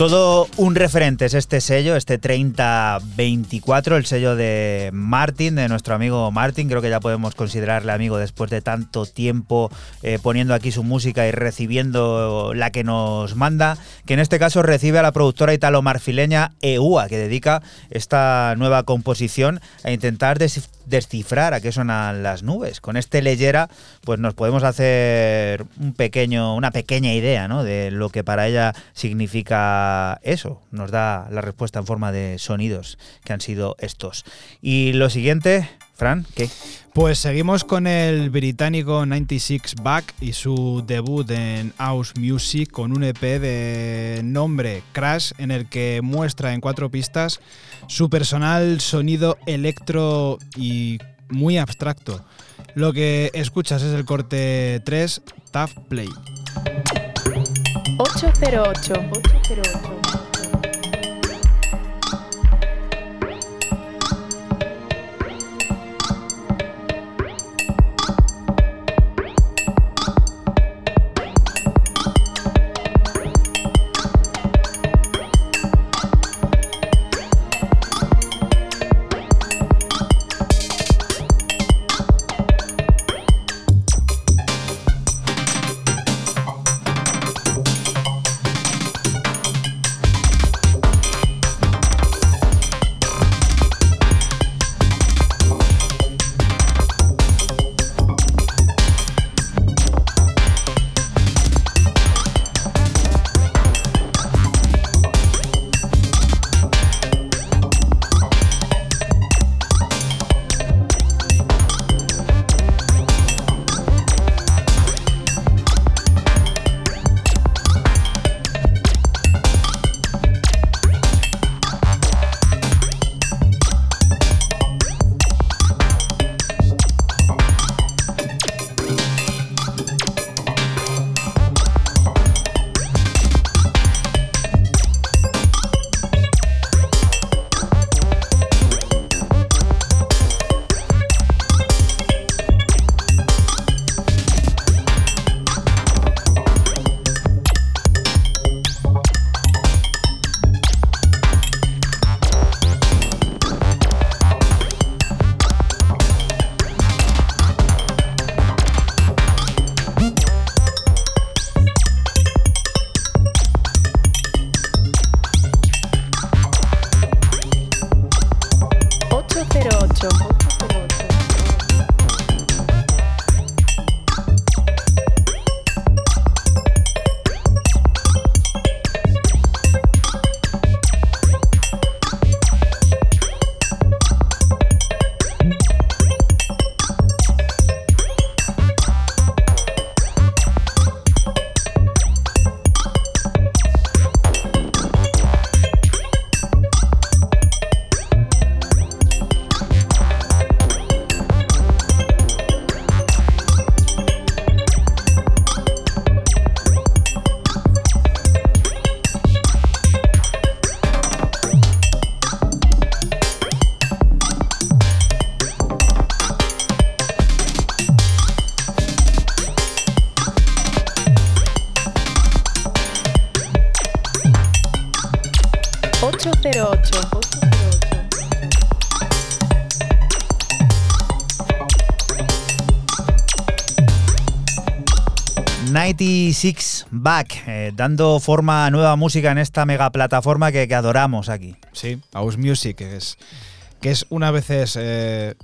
Todo un referente es este sello, este 3024, el sello de Martin, de nuestro amigo Martin. Creo que ya podemos considerarle amigo después de tanto tiempo eh, poniendo aquí su música y recibiendo la que nos manda, que en este caso recibe a la productora italo-marfileña EUA, que dedica esta nueva composición a intentar descifrar a qué sonan las nubes. Con este leyera, pues nos podemos hacer un pequeño, una pequeña idea ¿no? de lo que para ella significa eso, nos da la respuesta en forma de sonidos que han sido estos. Y lo siguiente, Fran, ¿qué? Pues seguimos con el británico 96 Back y su debut en House Music con un EP de nombre Crash en el que muestra en cuatro pistas su personal sonido electro y muy abstracto. Lo que escuchas es el corte 3 Tough Play. 808. 808. 808. Back, eh, dando forma a nueva música en esta mega plataforma que, que adoramos aquí. Sí, House Music, que es, que es una veces eh,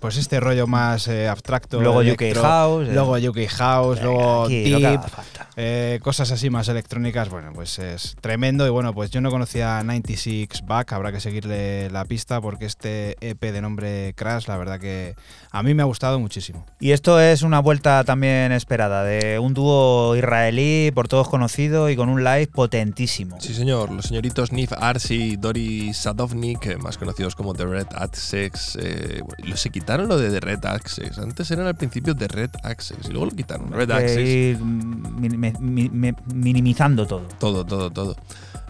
pues este rollo más eh, abstracto. Luego electro, UK House. eh. Luego UK House, luego Aquí, Deep. Eh, cosas así más electrónicas. Bueno, pues es tremendo. Y bueno, pues yo no conocía 96 Back, habrá que seguirle la pista porque este EP de nombre Crash, la verdad que a mí me ha gustado muchísimo. Y esto es una vuelta también esperada de un dúo israelí por todos conocido y con un live potentísimo. Sí, señor. Los señoritos Nif Arsi y Doris Sadovnik, más conocidos como The Red Access, eh, bueno, se quitaron lo de The Red Access. Antes eran al principio The Red Access y luego lo quitaron. Red Access. Mi- mi- mi- mi- minimizando todo. Todo, todo, todo.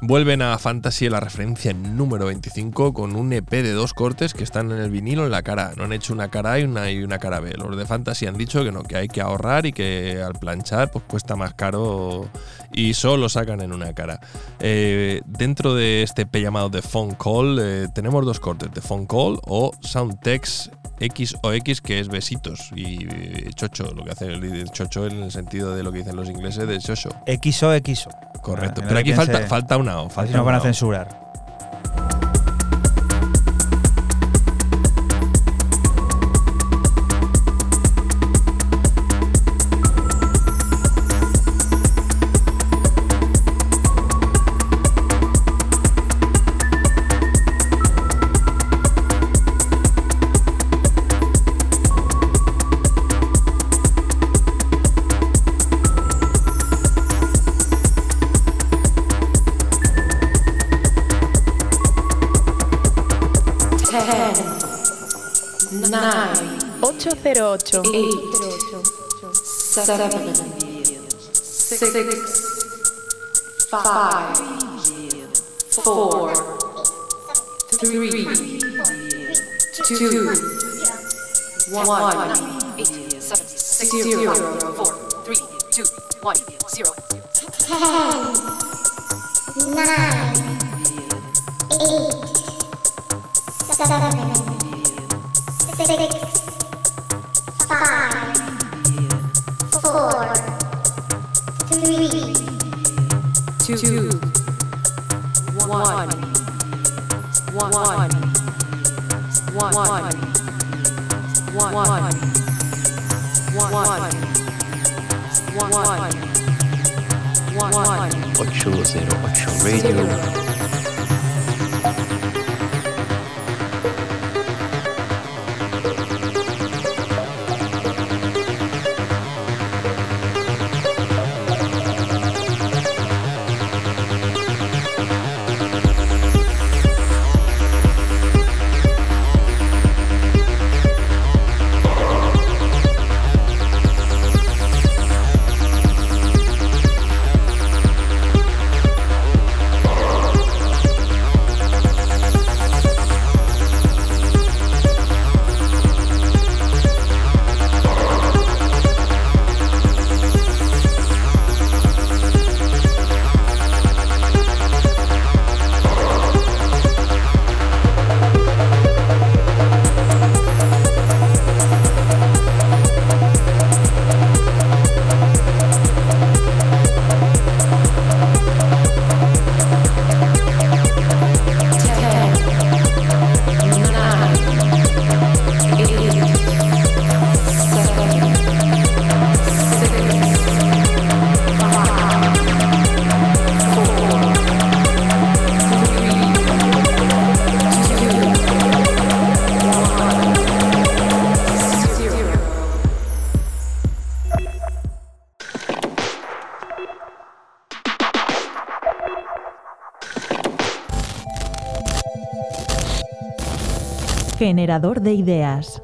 Vuelven a Fantasy la referencia número 25 con un EP de dos cortes que están en el vinilo en la cara. No han hecho una cara A y una, y una cara B. Los de Fantasy han dicho que no, que hay que ahorrar y que al planchar pues cuesta más caro y solo sacan en una cara. Eh, dentro de este EP llamado The Phone Call eh, tenemos dos cortes, The Phone Call o Soundtext X o X, que es besitos y eh, chocho, lo que hace el, chocho en el sentido de lo que dicen los ingleses de chocho. XO, XO. Correcto, Ah, pero aquí falta, falta una O. Así Falta nos van a 808. 8, 7, 6, 5, 4, 3, 2, 1, 8, 7, 0, 4, 3, 2, 1, 0. 10, 9, 8, 7, 6, Five, four, three, two, one, one, one, one, one, one, one, one, one, 808 Radio. Generador de ideas.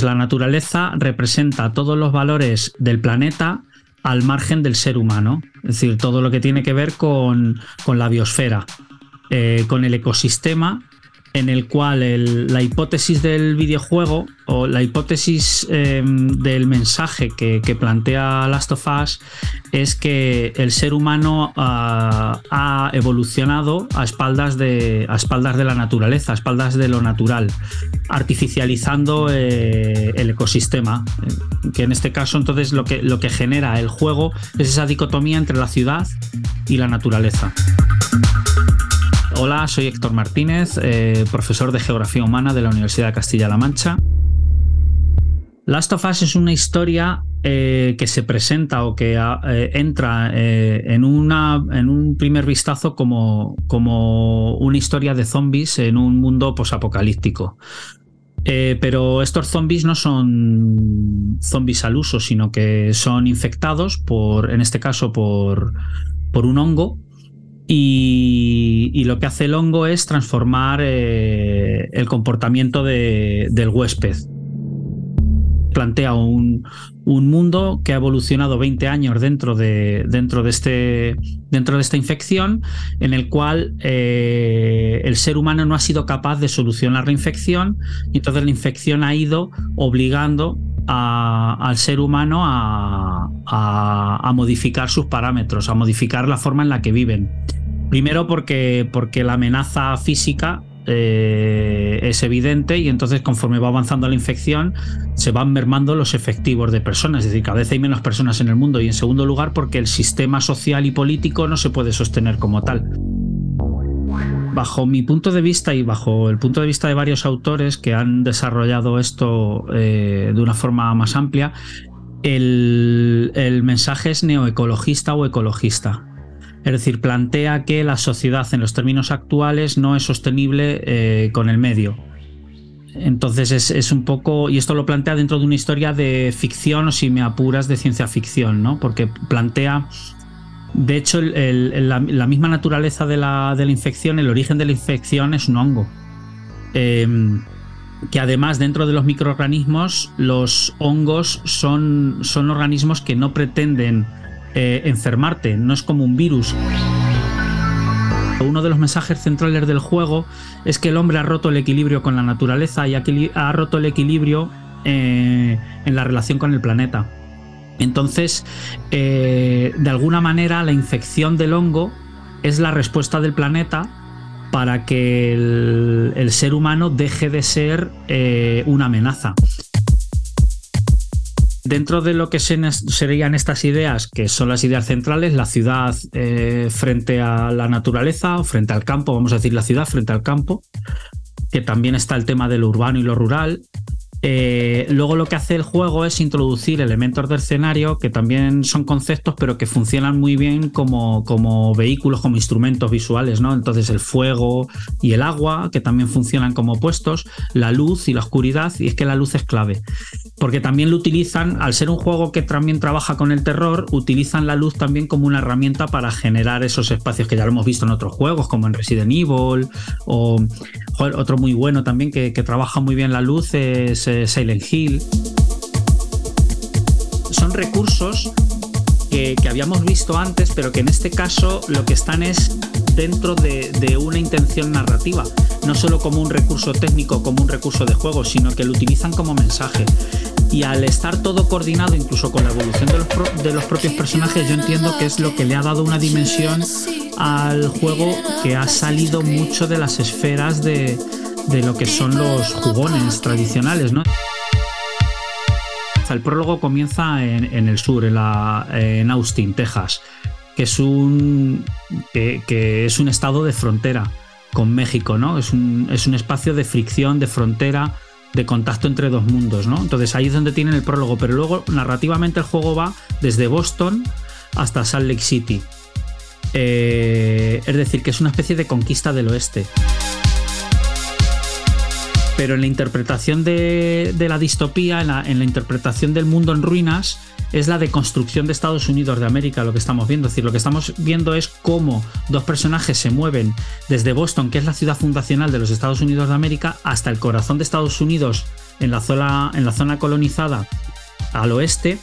La naturaleza representa todos los valores del planeta al margen del ser humano, es decir, todo lo que tiene que ver con, con la biosfera, eh, con el ecosistema en el cual la hipótesis del videojuego o la hipótesis eh, del mensaje que, que plantea Last of Us es que el ser humano ah, ha evolucionado a espaldas, de, a espaldas de la naturaleza, a espaldas de lo natural, artificializando eh, el ecosistema. eh, Que en este caso, entonces, lo que, lo que genera el juego es esa dicotomía entre la ciudad y la naturaleza. Hola, soy Héctor Martínez, eh, profesor de Geografía Humana de la Universidad de Castilla-La Mancha. Last of Us es una historia eh, que se presenta o que ah, eh, entra eh, en, un primer vistazo como, una historia de zombies en un mundo posapocalíptico. Pero estos zombies no son zombies al uso, sino que son infectados por, en este caso, por, un hongo. Y, lo que hace el hongo es transformar el comportamiento de- del huésped. Plantea un, un mundo que ha evolucionado 20 años dentro de, dentro de, este, dentro de esta infección, en el cual eh, el ser humano no ha sido capaz de solucionar la infección, y entonces la infección ha ido obligando a- al ser humano a, a- a modificar sus parámetros, a modificar la forma en la que viven. Primero porque, porque la amenaza física eh, es evidente y entonces conforme va avanzando la infección se van mermando los efectivos de personas, es decir, cada vez hay menos personas en el mundo y en segundo lugar porque el sistema social y político no se puede sostener como tal. Bajo mi punto de vista y bajo el punto de vista de varios autores que han desarrollado esto eh, de una forma más amplia, el, el mensaje es neoecologista o ecologista. Es decir, plantea que la sociedad en los términos actuales no es sostenible eh, con el medio. Entonces es, es un poco, y esto lo plantea dentro de una historia de ficción o si me apuras de ciencia ficción, ¿no? Porque plantea, de hecho, la misma naturaleza de la, de la infección, el origen de la infección es un hongo. Em, que además dentro de los microorganismos, los hongos son, son organismos que no pretenden eh, enfermarte, no es como un virus. Uno de los mensajes centrales del juego es que el hombre ha roto el equilibrio con la naturaleza y ha roto el equilibrio eh, en la relación con el planeta. Entonces, eh, de alguna manera, la infección del hongo es la respuesta del planeta para que el, ser humano deje de ser una amenaza. Dentro de lo que se- serían estas ideas, que son las ideas centrales, la ciudad eh, frente a la naturaleza o frente al campo, vamos a decir la ciudad frente al campo, que también está el tema de lo urbano y lo rural. Eh, luego lo que hace el juego es introducir elementos de escenario que también son conceptos, pero que funcionan muy bien como, como vehículos, como instrumentos visuales, ¿no? Entonces el fuego y el agua, que también funcionan como opuestos, la luz y la oscuridad, y es que la luz es clave. Porque también lo utilizan, al ser un juego que también trabaja con el terror, utilizan la luz también como una herramienta para generar esos espacios que ya lo hemos visto en otros juegos, como en Resident Evil, o otro muy bueno también que, trabaja muy bien la luz es eh, Silent Hill. Son recursos que, habíamos visto antes, pero que en este caso lo que están es dentro de, de una intención narrativa, no solo como un recurso técnico, como un recurso de juego, sino que lo utilizan como mensaje. Y al estar todo coordinado, incluso con la evolución de los, de los propios personajes, yo entiendo que es lo que le ha dado una dimensión al juego que ha salido mucho de las esferas de, de lo que son los jugones tradicionales, ¿no? El prólogo comienza en, en el sur, en, la- en Austin, Texas, que es un, que, que es un estado de frontera con México, ¿no? Es un, es un espacio de fricción, de frontera, de contacto entre dos mundos, ¿no? Entonces ahí es donde tienen el prólogo, pero luego narrativamente el juego va desde Boston hasta Salt Lake City. Eh, es decir, que es una especie de conquista del oeste. Pero en la interpretación de, la distopía, en la interpretación del mundo en ruinas, es la deconstrucción de Estados Unidos de América lo que estamos viendo. Es decir, lo que estamos viendo es cómo dos personajes se mueven desde Boston, que es la ciudad fundacional de los Estados Unidos de América, hasta el corazón de Estados Unidos, en la zona, en la zona colonizada al oeste,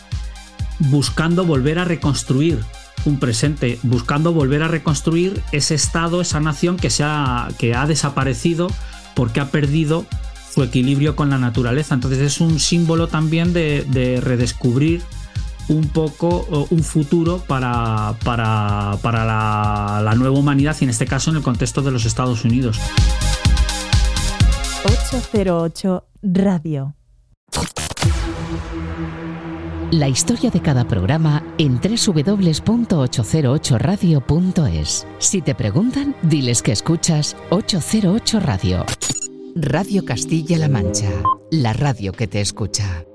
buscando volver a reconstruir un presente, buscando volver a reconstruir ese estado, esa nación que, ha, que ha desaparecido porque ha perdido su equilibrio con la naturaleza. Entonces es un símbolo también de, redescubrir un poco un futuro para, para, la, la, nueva humanidad y en este caso en el contexto de los Estados Unidos. 808 Radio. La historia de cada programa en www.808radio.es. Si te preguntan, diles que escuchas 808 Radio. Radio Castilla-La Mancha, la radio que te escucha.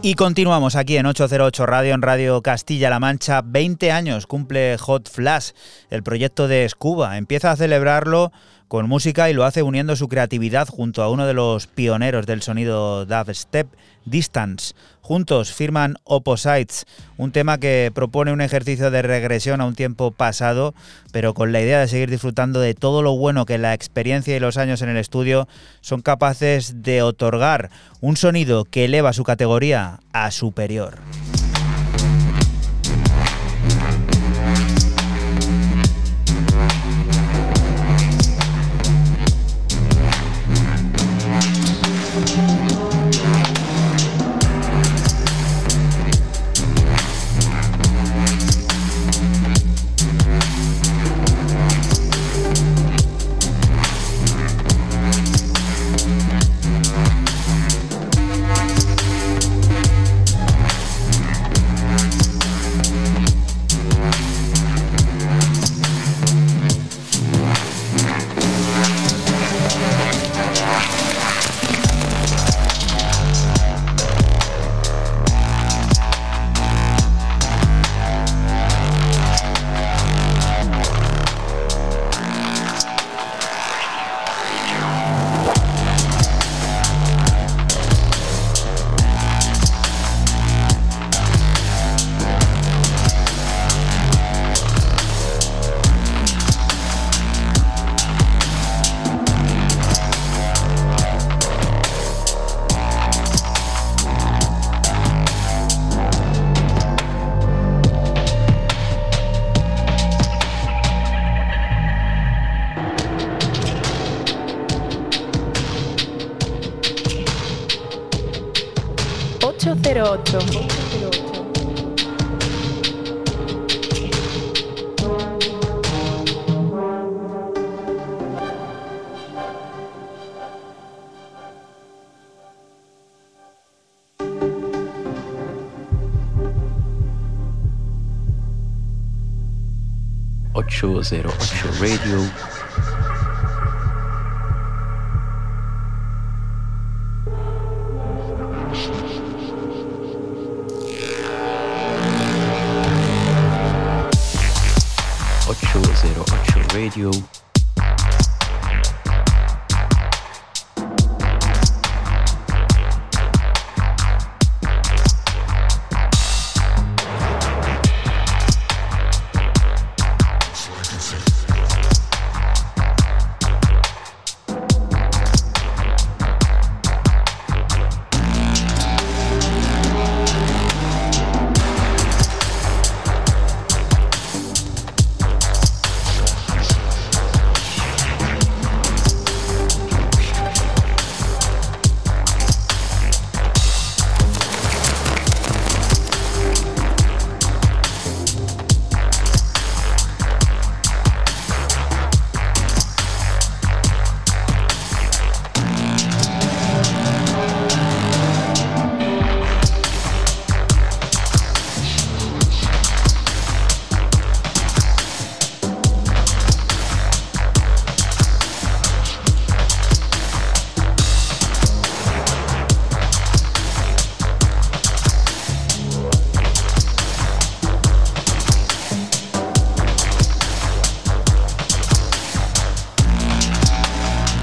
Y continuamos aquí en 808 Radio, en Radio Castilla-La Mancha. 20 años cumple Hot Flash, el proyecto de Scuba. Empieza a celebrarlo con música y lo hace uniendo su creatividad junto a uno de los pioneros del sonido dubstep, Distance. Juntos firman Opposites, un tema que propone un ejercicio de regresión a un tiempo pasado, pero con la idea de seguir disfrutando de todo lo bueno que la experiencia y los años en el estudio son capaces de otorgar un sonido que eleva su categoría a superior.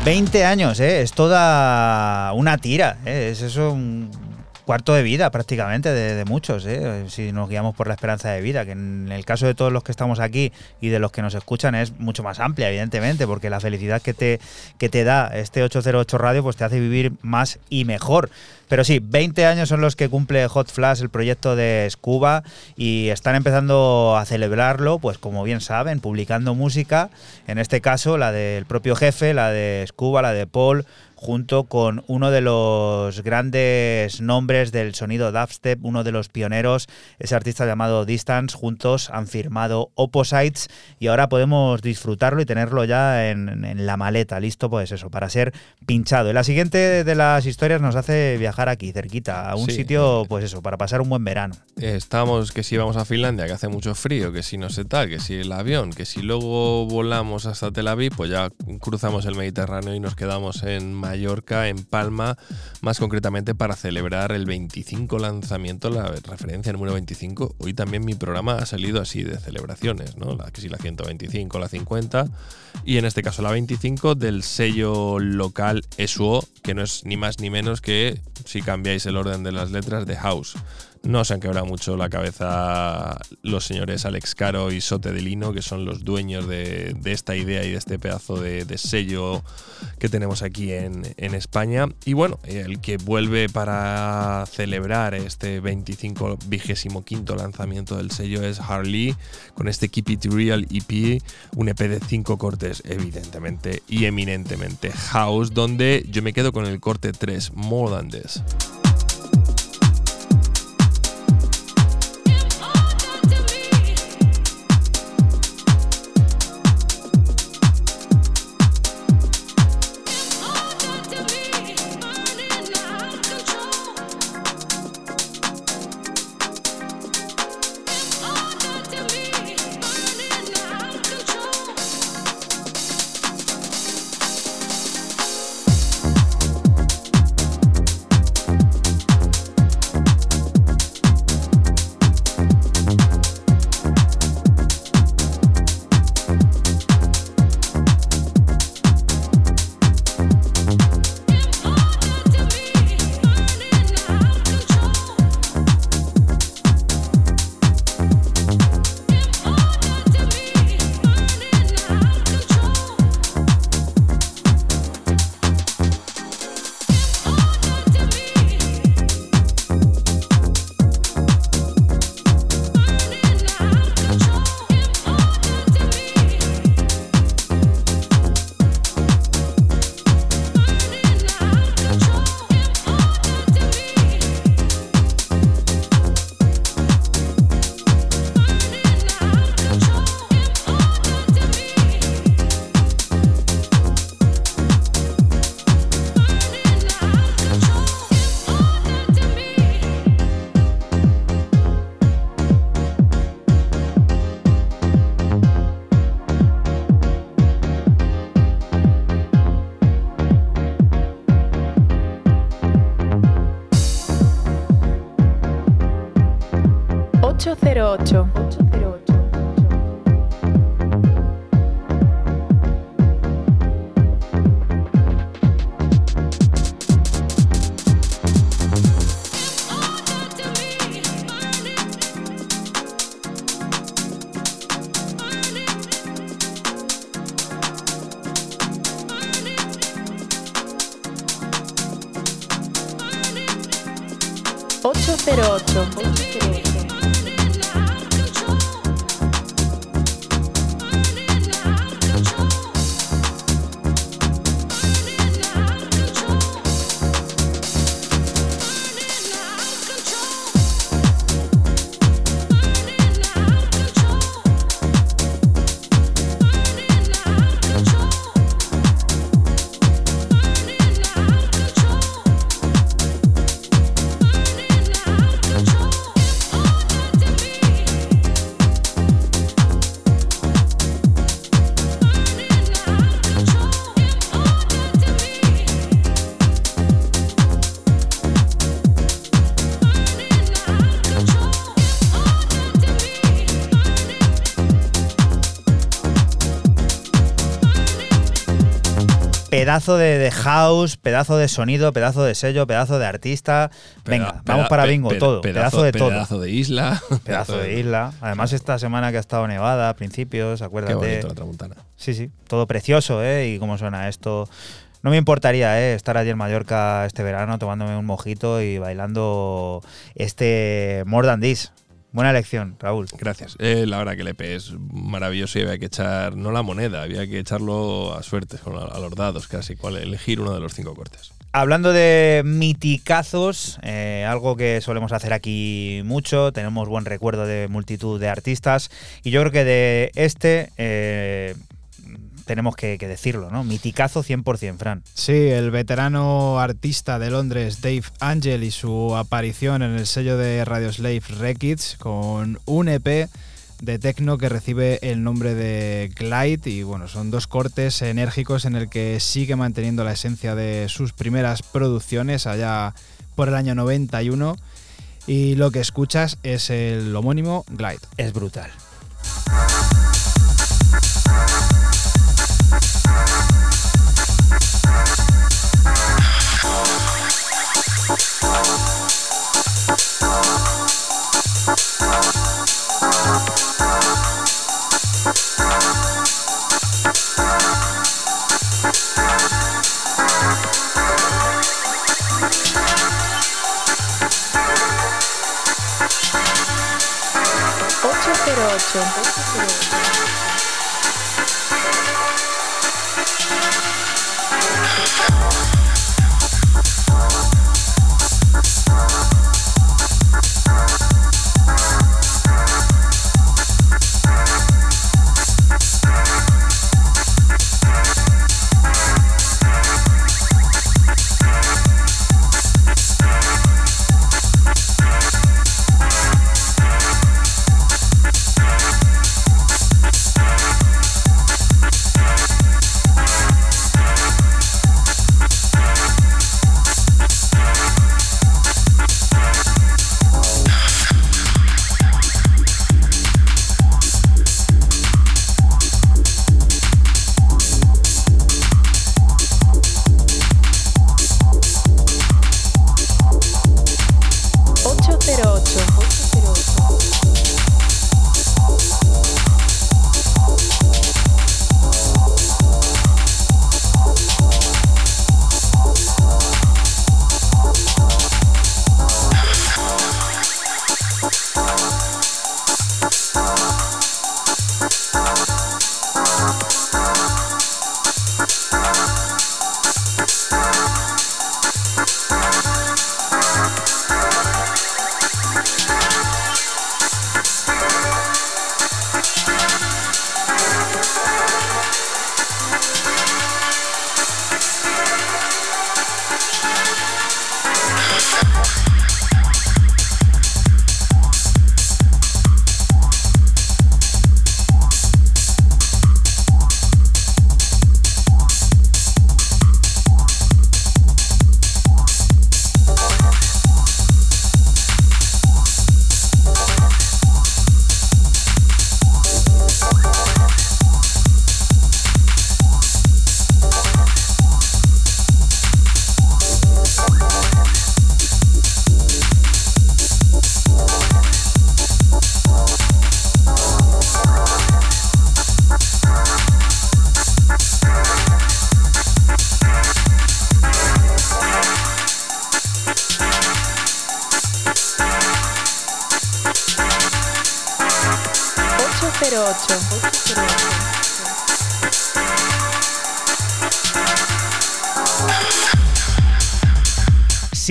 20 años, ¿eh? es toda una tira. ¿eh? Es eso cuarto de vida prácticamente de, muchos, ¿eh? si nos guiamos por la esperanza de vida, que en el caso de todos los que estamos aquí y de los que nos escuchan es mucho más amplia, evidentemente, porque la felicidad que te, que te da este 808 Radio pues te hace vivir más y mejor. Pero sí, 20 años son los que cumple Hot Flash, el proyecto de Scuba, y están empezando a celebrarlo, pues como bien saben, publicando música, en este caso la del propio jefe, la de Scuba, la de Paul, junto con uno de los grandes nombres del sonido dubstep, uno de los pioneros, ese artista llamado Distance, juntos han firmado Opposites y ahora podemos disfrutarlo y tenerlo ya en, la maleta, listo pues eso, para ser pinchado. Y la siguiente de las historias nos hace viajar aquí, cerquita, a un sitio, pues eso, para pasar un buen verano. Estamos, que si vamos a Finlandia, que hace mucho frío, que si no sé tal, que si el avión, que si luego volamos hasta Tel Aviv, pues ya cruzamos el Mediterráneo y nos quedamos en En Palma, más concretamente para celebrar el 25 lanzamiento, la referencia número 25. Hoy también mi programa ha salido así de celebraciones, ¿no? La, que si la 125, la 50 y en este caso la 25 del sello local ESUO, que no es ni más ni menos que, si cambiáis el orden de las letras, de House. No se han quebrado mucho la cabeza los señores Alex Caro y Sote de Lino, que son los dueños de, esta idea y de este pedazo de, sello que tenemos aquí en, España. Y bueno, el que vuelve para celebrar este 25 vigésimo quinto lanzamiento del sello es Harley, con este Keep It Real EP, un EP de 5 cortes, evidentemente y eminentemente house, donde yo me quedo con el corte 3, More Than This. 808. Pedazo de, de house, pedazo de sonido, pedazo de sello, pedazo de artista. Venga, Peda- vamos para bingo, todo. Pedazo, de todo. Pedazo de isla. Pedazo de isla. Además, esta semana que ha estado nevada a principios, acuérdate. Qué bonito la tramontana. Sí, sí, todo precioso, ¿eh? Y cómo suena esto. No me importaría ¿eh? estar allí en Mallorca este verano tomándome un mojito y bailando este More Than This. Buena elección, Raúl. Gracias. Eh, la verdad que el EP es maravilloso y había que echar, no la moneda, había que echarlo a suertes, con- a los dados casi, cuál elegir uno de los cinco cortes. Hablando de miticazos, eh, algo que solemos hacer aquí mucho, tenemos buen recuerdo de multitud de artistas y yo creo que de este eh, tenemos que, que decirlo, ¿no? Miticazo 100%, Fran. Sí, el veterano artista de Londres Dave Angel y su aparición en el sello de Radio Slave Records con un EP de techno que recibe el nombre de Glide y bueno, son dos cortes enérgicos en el que sigue manteniendo la esencia de sus primeras producciones allá por el año 91 y lo que escuchas es el homónimo Glide. Es brutal. Cero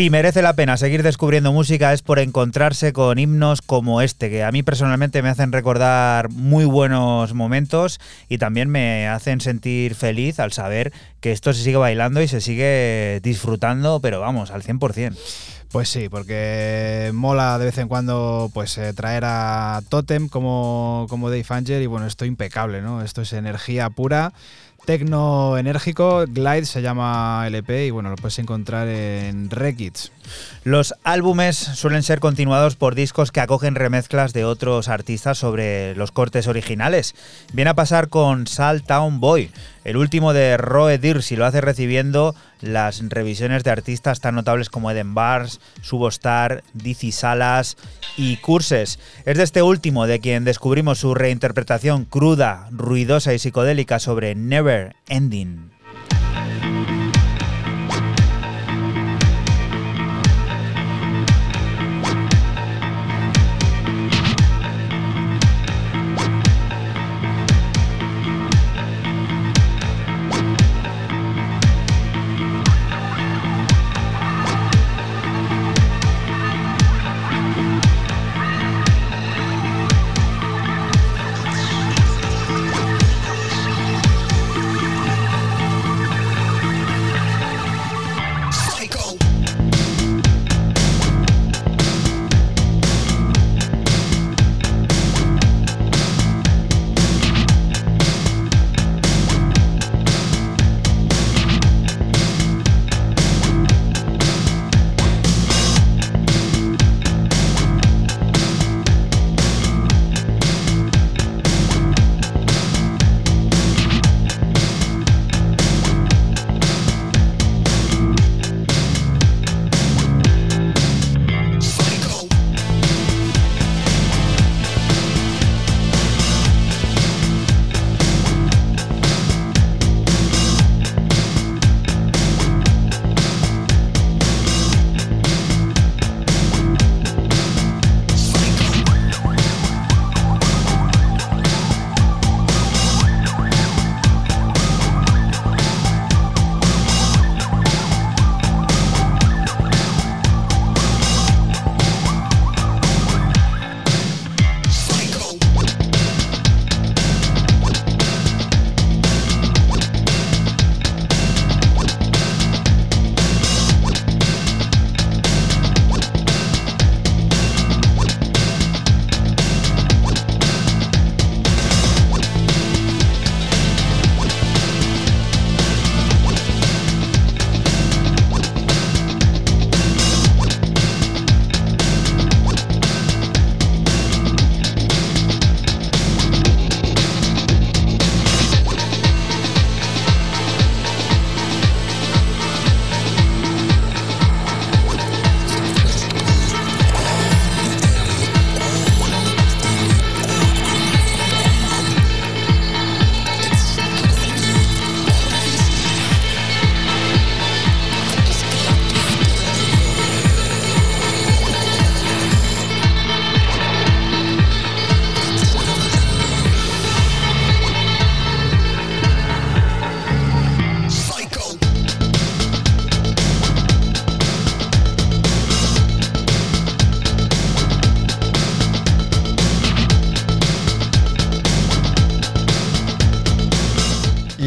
Si merece la pena seguir descubriendo música es por encontrarse con himnos como este, que a mí personalmente me hacen recordar muy buenos momentos y también me hacen sentir feliz al saber que esto se sigue bailando y se sigue disfrutando, pero vamos, al 100%. Pues sí, porque mola de vez en cuando pues eh, traer a Totem como, como Dave Angel y bueno, esto impecable, ¿no? Esto es energía pura, tecno enérgico, Glide se llama LP y bueno, lo puedes encontrar en Rekids. Los álbumes suelen ser continuados por discos que acogen remezclas de otros artistas sobre los cortes originales. Viene a pasar con Salt Town Boy. El último de Roe Dirsi lo hace recibiendo las revisiones de artistas tan notables como Eden Bars, Subostar, Dizzy Salas y Curses. Es de este último de quien descubrimos su reinterpretación cruda, ruidosa y psicodélica sobre Never Ending.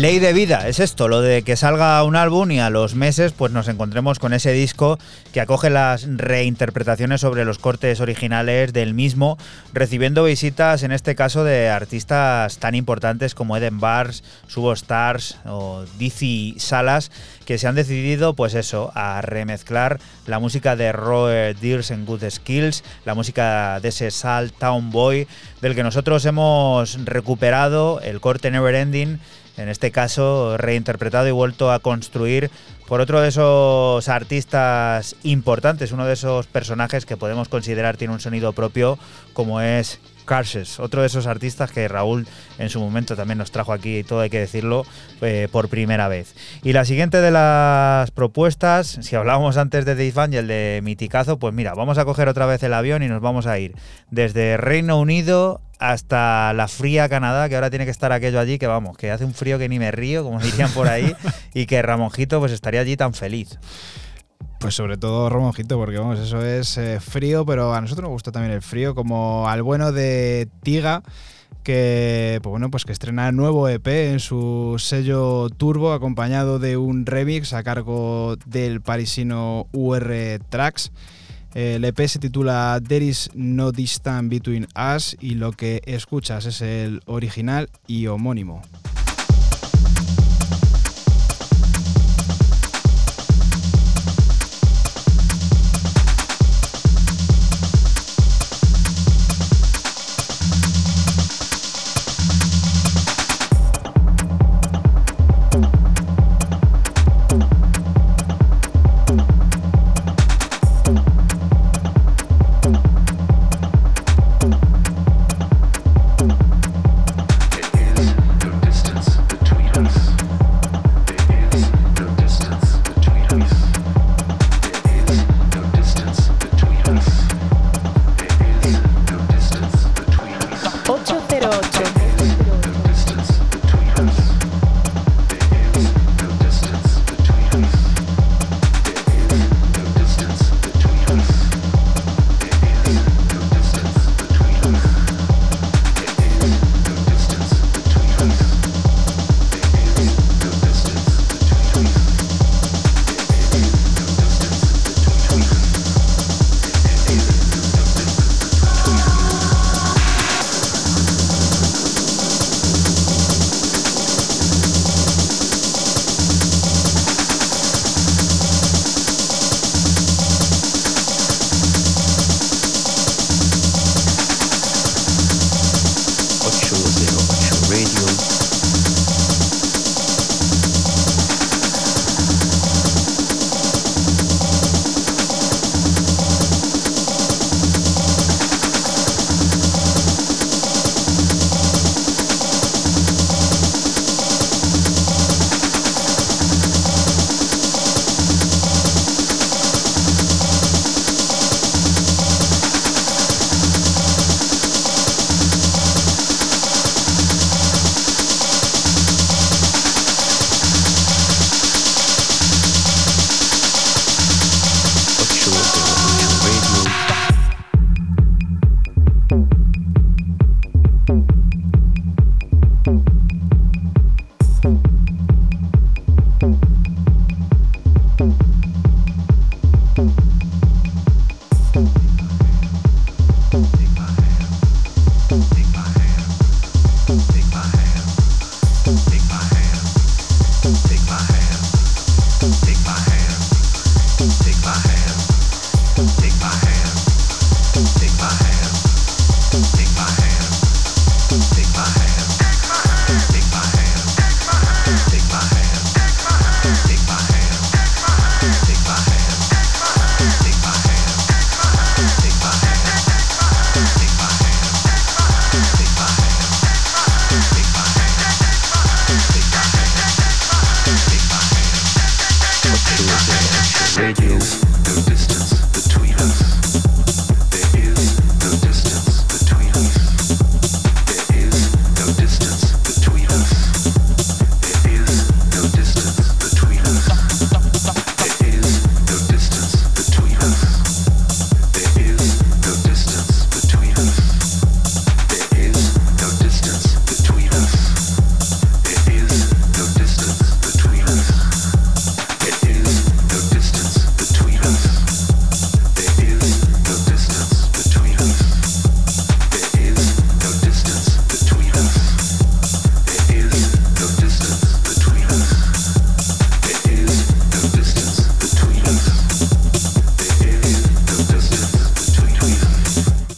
Ley de vida es esto, lo de que salga un álbum y a los meses pues nos encontremos con ese disco que acoge las reinterpretaciones sobre los cortes originales del mismo, recibiendo visitas en este caso de artistas tan importantes como Eden Bars, Subo Stars o Dizzy Salas, que se han decidido pues eso, a remezclar la música de Roy Dears en Good Skills, la música de ese Salt Town Boy, del que nosotros hemos recuperado el corte Never Ending en este caso reinterpretado y vuelto a construir por otro de esos artistas importantes, uno de esos personajes que podemos considerar tiene un sonido propio como es Carses, otro de esos artistas que Raúl en su momento también nos trajo aquí, y todo hay que decirlo, eh, por primera vez. Y la siguiente de las propuestas, si hablábamos antes de Dave Van y el de Miticazo, pues mira, vamos a coger otra vez el avión y nos vamos a ir desde Reino Unido hasta la fría Canadá, que ahora tiene que estar aquello allí, que vamos, que hace un frío que ni me río, como dirían por ahí, y que Ramonjito pues estaría allí tan feliz. Pues sobre todo Ramonjito, porque vamos, eso es eh, frío, pero a nosotros nos gusta también el frío, como al bueno de Tiga, que pues bueno, pues que estrena nuevo EP en su sello Turbo, acompañado de un remix a cargo del parisino UR Tracks. El EP se titula There is no distance between us y lo que escuchas es el original y homónimo.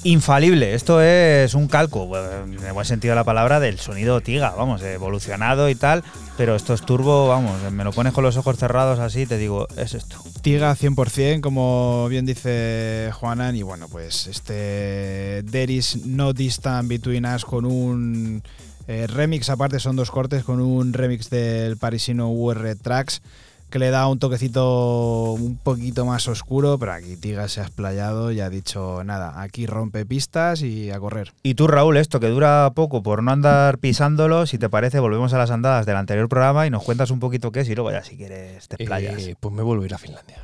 Infalible, esto es un calco, bueno, en el buen sentido de la palabra, del sonido Tiga, vamos, evolucionado y tal, pero esto es turbo, vamos, me lo pones con los ojos cerrados así, te digo, es esto. Tiga 100%, como bien dice Juanan, y bueno, pues este There is no distance between us con un eh, remix, aparte son dos cortes, con un remix del parisino UR Tracks que le da un toquecito un poquito más oscuro, pero aquí Tiga se ha explayado y ha dicho, nada, aquí rompe pistas y a correr. Y tú, Raúl, esto que dura poco por no andar pisándolo, si te parece, volvemos a las andadas del anterior programa y nos cuentas un poquito qué es y luego ya si quieres te explayas. Eh, pues me vuelvo a ir a Finlandia.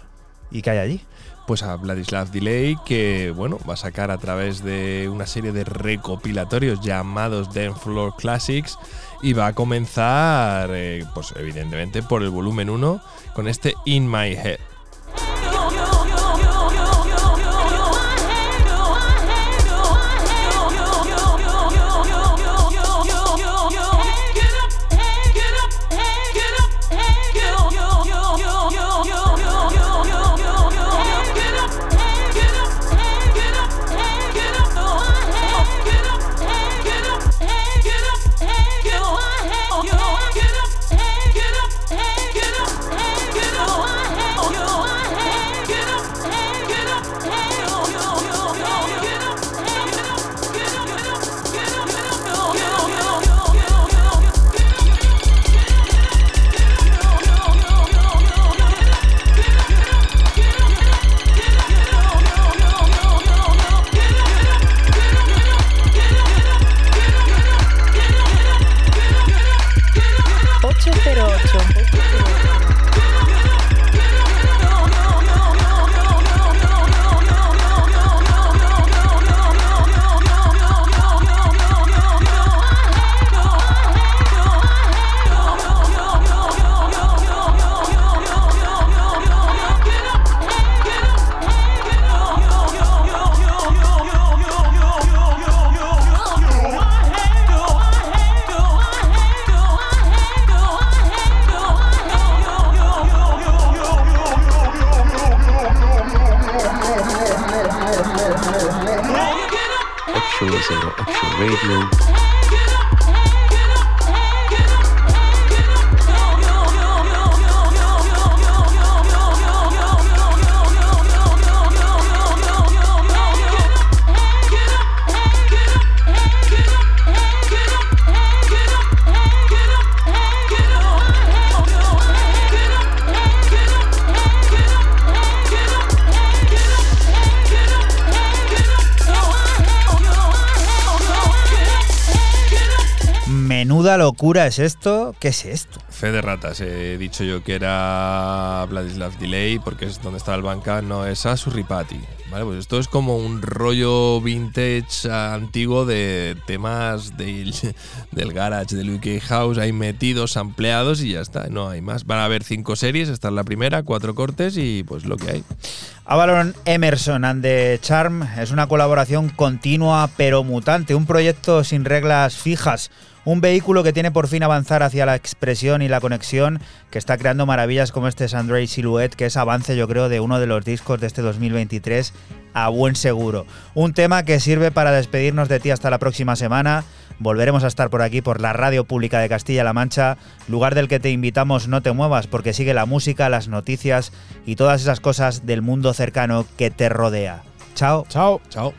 ¿Y qué hay allí? Pues a Vladislav Delay, que bueno, va a sacar a través de una serie de recopilatorios llamados Dance Floor Classics y va a comenzar, eh, pues evidentemente por el volumen 1 con este In My Head. Locura es esto, ¿qué es esto? Fe de ratas, he dicho yo que era Vladislav Delay porque es donde estaba el banca, no es a Surripati. Vale, pues esto es como un rollo vintage antiguo de temas del, del garage, del UK House, ahí metidos, ampliados y ya está, no hay más. Van a haber cinco series, esta es la primera, cuatro cortes y pues lo que hay. Avalon Emerson and the Charm es una colaboración continua pero mutante, un proyecto sin reglas fijas, un vehículo que tiene por fin avanzar hacia la expresión y la conexión, que está creando maravillas como este Sandray Silhouette, que es avance yo creo de uno de los discos de este 2023 a buen seguro. Un tema que sirve para despedirnos de ti hasta la próxima semana. Volveremos a estar por aquí por la Radio Pública de Castilla-La Mancha, lugar del que te invitamos no te muevas porque sigue la música, las noticias y todas esas cosas del mundo cercano que te rodea. Chao. Chao. Chao.